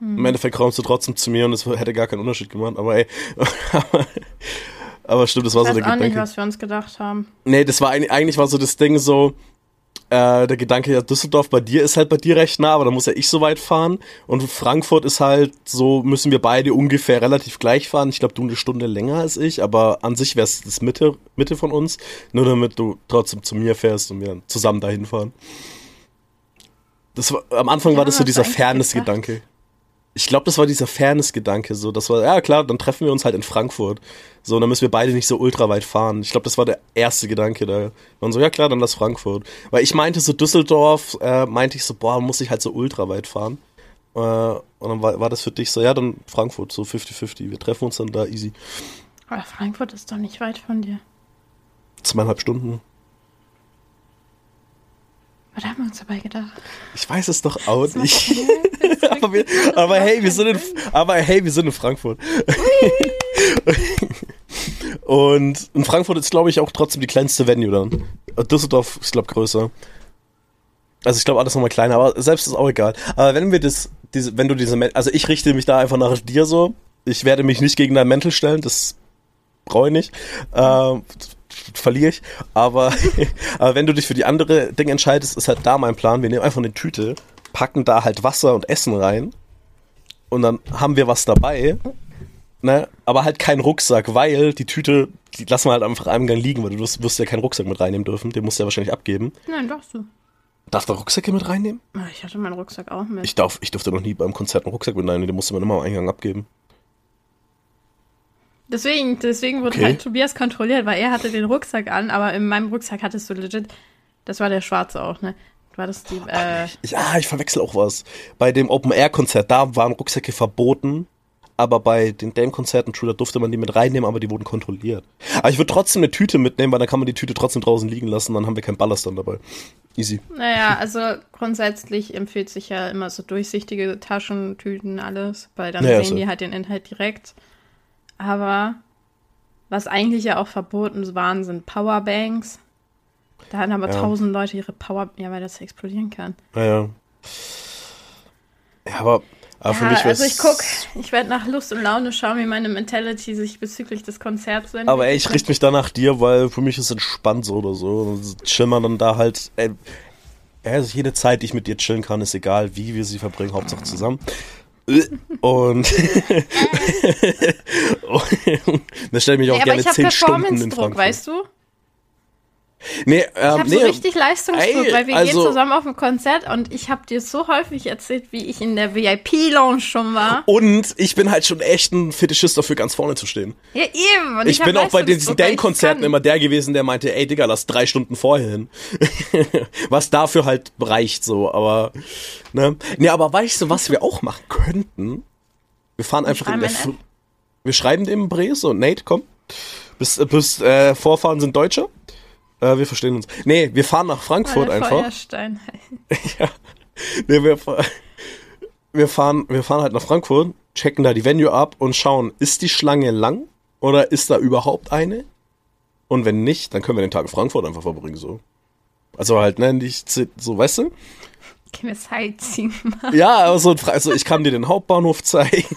Im Endeffekt kommst du trotzdem zu mir und es hätte gar keinen Unterschied gemacht, aber ey. *laughs* aber, stimmt, das war Ich so weiß der auch nicht, Gedanke. was wir uns gedacht haben. Nee, das war eigentlich, war so das Ding so, äh, der Gedanke, ja, Düsseldorf bei dir ist halt bei dir recht nah, aber dann muss ja ich so weit fahren. Und Frankfurt ist halt so, müssen wir beide ungefähr relativ gleich fahren. Ich glaube, du eine Stunde länger als ich, aber an sich wäre es das Mitte, Mitte von uns. Nur damit du trotzdem zu mir fährst und wir zusammen dahin fahren. Das war, am Anfang Ja, war das so dieser Fairness-Gedanke. Ich glaube, das war dieser Fairness-Gedanke. So, das war, ja klar, dann treffen wir uns halt in Frankfurt. So, und dann müssen wir beide nicht so ultra weit fahren. Ich glaube, das war der erste Gedanke da. Und so, ja klar, dann lass Frankfurt. Weil ich meinte so Düsseldorf, äh, meinte ich so, boah, muss ich halt so ultra weit fahren. Äh, und dann war, war das für dich so, ja, dann Frankfurt, so 50-50. Wir treffen uns dann da easy. Aber Frankfurt ist doch nicht weit von dir. Zweieinhalb Stunden. Was haben wir uns dabei gedacht? Ich weiß es doch auch nicht. *laughs* aber, wir, aber hey, wir sind in, aber hey, wir sind in Frankfurt. *laughs* Und in Frankfurt ist, glaube ich, auch trotzdem die kleinste Venue dann. Düsseldorf ist, glaube ich, größer. Also ich glaube, alles nochmal kleiner, aber selbst ist auch egal. Aber wenn wir das, diese, wenn du diese, also ich richte mich da einfach nach dir so. Ich werde mich nicht gegen dein Mäntel stellen, das brauche ich nicht. Ähm, verliere ich. Aber, *laughs* aber wenn du dich für die andere Dinge entscheidest, ist halt da mein Plan. Wir nehmen einfach eine Tüte, packen da halt Wasser und Essen rein und dann haben wir was dabei. Ne? Aber halt keinen Rucksack, weil die Tüte, die lassen wir halt einfach einem Gang liegen, weil du wirst, wirst ja keinen Rucksack mit reinnehmen dürfen. Den musst du ja wahrscheinlich abgeben. Nein, darfst du. Darf der Rucksäcke mit reinnehmen? Ah, Ich hatte meinen Rucksack auch mit. Ich, darf, ich durfte noch nie beim Konzert einen Rucksack mit reinnehmen, den musste man immer am Eingang abgeben. Deswegen, deswegen wurde Okay. halt Tobias kontrolliert, weil er hatte den Rucksack an, aber in meinem Rucksack hattest du legit, das war der schwarze auch, ne? War das die, äh, Ich, ah, ich verwechsel auch was. Bei dem Open-Air-Konzert, da waren Rucksäcke verboten, aber bei den Dame-Konzerten, True, da durfte man die mit reinnehmen, aber die wurden kontrolliert. Aber ich würde trotzdem eine Tüte mitnehmen, weil dann kann man die Tüte trotzdem draußen liegen lassen, dann haben wir keinen Ballast dann dabei. Easy. naja, *laughs* also grundsätzlich empfiehlt sich ja immer so durchsichtige Taschentüten, alles, weil dann Ja, sehen so. die halt den Inhalt direkt. Aber was eigentlich ja auch verboten waren, sind Powerbanks. Da hatten aber Ja. tausend Leute ihre Power, ja, weil das explodieren kann. Naja. Ja, aber, aber für ja, mich also ich guck, ich werde nach Lust und Laune schauen, wie meine Mentality sich bezüglich des Konzerts entwickelt. Aber ey, ich richte mich da nach dir, weil für mich ist es entspannt so oder so. Chillen wir dann da halt. Ey, ja, also jede Zeit, die ich mit dir chillen kann, ist egal, wie wir sie verbringen, Hauptsache zusammen. Und dann stelle ich mich auch aber gerne zehn Stunden in Frankfurt. weißt du? Nee, Ich ähm, habe nee, so richtig Leistungsdruck, ey, weil wir also- gehen zusammen auf ein Konzert und ich habe dir so häufig erzählt, wie ich in der VIP-Lounge schon war. und ich bin halt schon echt ein Fetischist dafür, ganz vorne zu stehen. Ja, eben. Und Ich, hab bin auch bei diesen ich Dan-Konzerten immer der gewesen, der meinte, ey Digga, lass drei Stunden vorher hin. *laughs* was dafür halt reicht so, aber, ne. Nee, aber weißt du, was wir auch machen könnten? Wir fahren einfach in der Fr Wir schreiben dem Bre so, Nate, komm. Bis, bis äh, Vorfahren sind Deutsche. Äh, wir verstehen uns. Nee, wir fahren nach Frankfurt einfach. Feuerstein. *laughs* Nee, wir, wir, fahren, wir fahren halt nach Frankfurt, checken da die Venue ab und schauen, ist die Schlange lang oder ist da überhaupt eine? Und wenn nicht, dann können wir den Tag in Frankfurt einfach verbringen, so. Also halt, ne, nicht so, weißt du? Können wir Sightseeing machen? Ja, aber so, ein Fra- also ich kann dir den Hauptbahnhof zeigen. *laughs*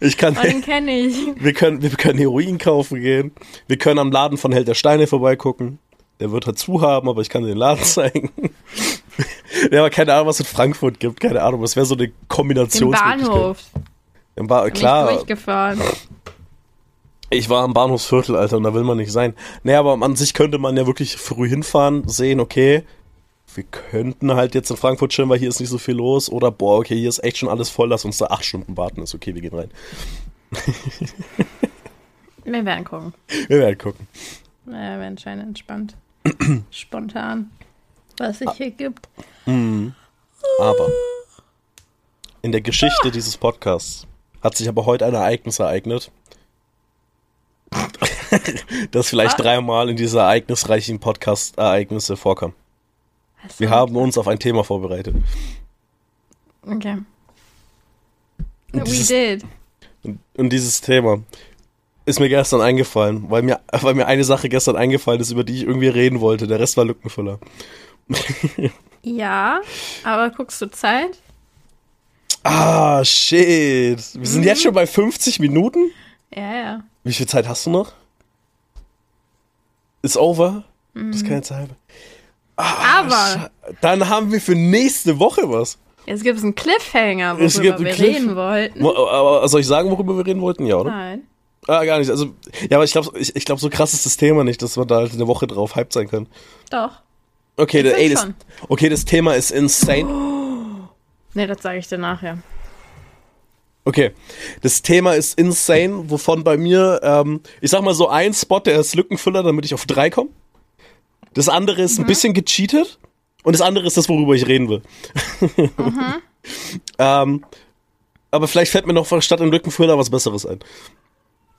Ich kann, Oh, den kenne ich. wir können, wir können Heroin kaufen gehen. Wir können am Laden von Held der Steine vorbeigucken. Der wird halt zu haben, aber ich kann dir den Laden *laughs* zeigen. ja, aber keine Ahnung, was es in Frankfurt gibt. Keine Ahnung, was wäre so eine Den Kombinationsmöglichkeit. Bahnhof. Im ba klar, ich durchgefahren. ich war am Bahnhofsviertel, Alter, und da will man nicht sein. Naja, aber an sich könnte man ja wirklich früh hinfahren, sehen, okay, wir könnten halt jetzt in Frankfurt chillen, weil hier ist nicht so viel los. Oder, boah, okay, hier ist echt schon alles voll, lass uns da acht Stunden warten. Ist okay, wir gehen rein. *laughs* Wir werden gucken. Wir werden gucken. Wir werden scheinbar entspannt. *clears throat* Spontan. Was sich hier gibt. Aber in der Geschichte dieses Podcasts hat sich aber heute ein Ereignis ereignet, *laughs* *laughs* das vielleicht Ah. dreimal in dieser ereignisreichen Podcast-Ereignisse vorkam. Also, Wir haben uns auf ein Thema vorbereitet. Okay. Und We dieses, did. und, und dieses Thema ist mir gestern eingefallen, weil mir, *laughs* weil mir eine Sache gestern eingefallen ist, über die ich irgendwie reden wollte. Der Rest war Lückenfüller. *laughs* Ja, aber guckst du Zeit? Ah, shit. Wir sind jetzt schon bei 50 Minuten? Ja, ja. Wie viel Zeit hast du noch? Ist over? Das ist keine Zeit. Ah, Aber Dann haben wir für nächste Woche was. jetzt gibt es einen Cliffhanger, Es worüber gibt wir Cliff- reden wollten. Wo- Aber soll ich sagen, worüber wir reden wollten? Ja, oder? Nein. Ah, gar nicht. Also, ja, aber ich glaube, ich, ich glaub, so krass ist das Thema nicht, dass wir da halt eine Woche drauf hyped sein können. Doch. Okay, da, ey, das, okay, das Thema ist insane. *gasps* Nee, das sage ich dir nachher. Okay, das Thema ist insane, wovon bei mir, ähm, ich sag mal so ein Spot, der ist Lückenfüller, damit ich auf drei komme. Das andere ist ein bisschen gecheatet und das andere ist das, worüber ich reden will. *laughs* ähm, aber vielleicht fällt mir noch statt dem Lückenfüller was Besseres ein.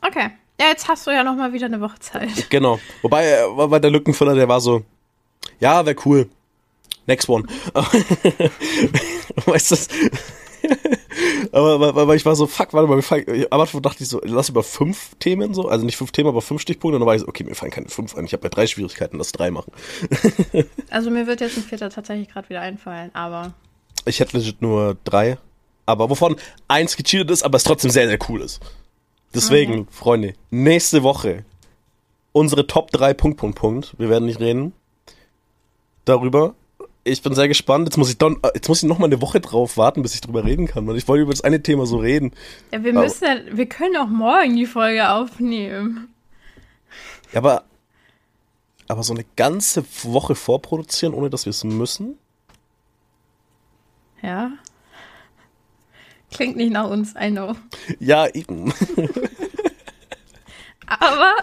Okay. Ja, jetzt hast du ja noch mal wieder eine Woche Zeit. Genau. Wobei, äh, wobei der Lückenfüller, der war so, ja, wäre cool. Next one. *laughs* weißt du? *laughs* aber, aber, aber ich war so, fuck, warte mal, wir fangen, am Anfang dachte ich so, lass über fünf Themen so, also nicht fünf Themen, aber fünf Stichpunkte. Und dann war ich so, okay, mir fallen keine fünf ein. Ich habe ja drei Schwierigkeiten, das drei machen. *laughs* Also mir wird jetzt ein vierter tatsächlich gerade wieder einfallen, aber Ich hätte legit nur drei. Aber wovon eins gecheatet ist, aber es trotzdem sehr, sehr cool ist. Deswegen, Freunde, nächste Woche unsere Top 3 Punkt, Punkt, Punkt. Wir werden nicht reden darüber. Ich bin sehr gespannt. Jetzt muss ich dann, jetzt muss ich noch mal eine Woche drauf warten, bis ich drüber reden kann, weil ich wollte über das eine Thema so reden. ja, wir Aber- müssen ja, wir können auch morgen die Folge aufnehmen. Ja, aber, aber so eine ganze Woche vorproduzieren, ohne dass wir es müssen? Ja. Klingt nicht nach uns, I know. Ja, eben. *laughs* Aber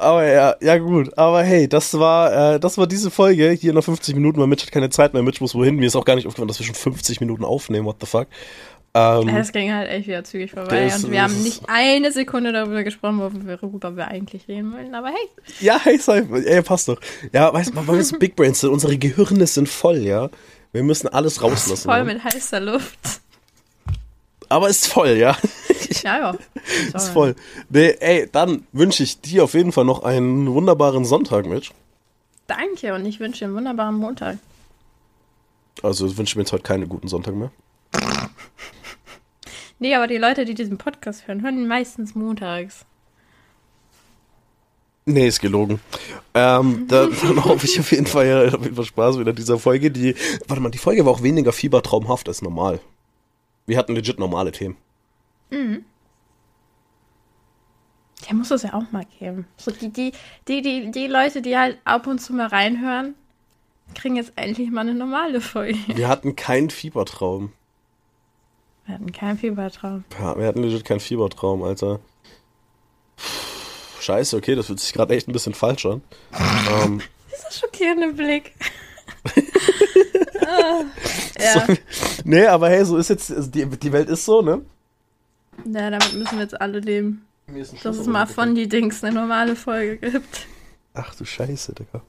Aber ja, ja gut. Aber hey, das war, äh, das war diese Folge. Hier noch 50 Minuten, weil Mitch hat keine Zeit mehr. Mitch muss wohin. Mir ist auch gar nicht aufgefallen, dass wir schon 50 Minuten aufnehmen. What the fuck? Ähm, das ging halt echt wieder zügig vorbei. Das- und wir haben nicht eine Sekunde darüber gesprochen, worüber wir eigentlich reden wollen. Aber hey, ja, hey. Ey, passt doch. Ja, weißt du, weil wir so Big Brains sind. Unsere Gehirne sind voll, ja. Wir müssen alles rauslassen. voll mit heißer Luft. Aber ist voll, ja. Ja, ja. *laughs* ist voll. Nee, ey, dann wünsche ich dir auf jeden Fall noch einen wunderbaren Sonntag, Mitch. Danke und ich wünsche dir einen wunderbaren Montag. Also ich wünsche mir jetzt heute keinen guten Sonntag mehr. *laughs* Nee, aber die Leute, die diesen Podcast hören, hören ihn meistens montags. Nee, ist gelogen. Ähm, *laughs* da, dann hoffe ich auf jeden Fall, ja, auf jeden Fall Spaß wieder dieser Folge. Die, warte mal, die Folge war auch weniger fiebertraumhaft als normal. Wir hatten legit normale Themen. Der muss es ja auch mal geben. So die, die, die, die, die Leute, die halt ab und zu mal reinhören, kriegen jetzt endlich mal eine normale Folge. Wir hatten keinen Fiebertraum. Wir hatten keinen Fiebertraum. Ja, wir hatten legit keinen Fiebertraum, Alter. Scheiße, okay, das fühlt sich gerade echt ein bisschen falsch an. *laughs* ähm, Dieser schockierende Blick. *laughs* ah, ja. *laughs* nee, aber hey, so ist jetzt, also die, die Welt ist so, ne? ja, damit müssen wir jetzt alle leben. Dass es mal von die Dings eine normale Folge gibt. Ach du Scheiße, Digga.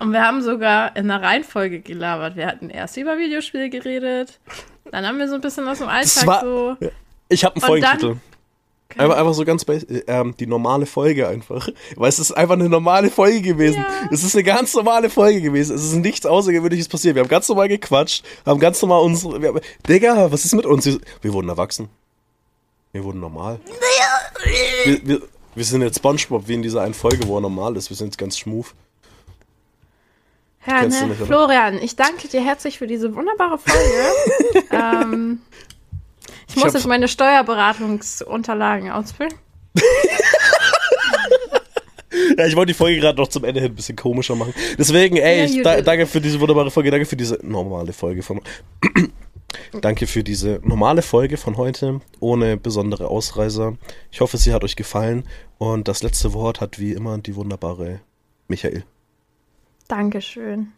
Und wir haben sogar in der Reihenfolge gelabert. Wir hatten erst über Videospiele geredet. Dann haben wir so ein bisschen aus dem Alltag war- so. Ich habe einen Und Folgentitel. Einfach, einfach so ganz ähm, die normale Folge einfach. Weil es ist einfach eine normale Folge gewesen. Ja. Es ist eine ganz normale Folge gewesen. Es ist nichts Außergewöhnliches passiert. Wir haben ganz normal gequatscht, haben ganz normal unsere. Wir haben, Digga, was ist mit uns? Wir wurden erwachsen. Wir wurden normal. Wir, wir, wir sind jetzt Spongebob, wie in dieser einen Folge, wo er normal ist. Wir sind jetzt ganz schmuf. Ja, ne? Florian, ich danke dir herzlich für diese wunderbare Folge. *laughs* ähm, ich muss hab- jetzt meine Steuerberatungsunterlagen ausfüllen. Ja, ich wollte die Folge gerade noch zum Ende hin ein bisschen komischer machen. Deswegen, ey, Ja, ich, da, did. danke für diese wunderbare Folge, danke für diese normale Folge von. *coughs* danke für diese normale Folge von heute, ohne besondere Ausreißer. Ich hoffe, sie hat euch gefallen. Und das letzte Wort hat wie immer die wunderbare Michael. Dankeschön.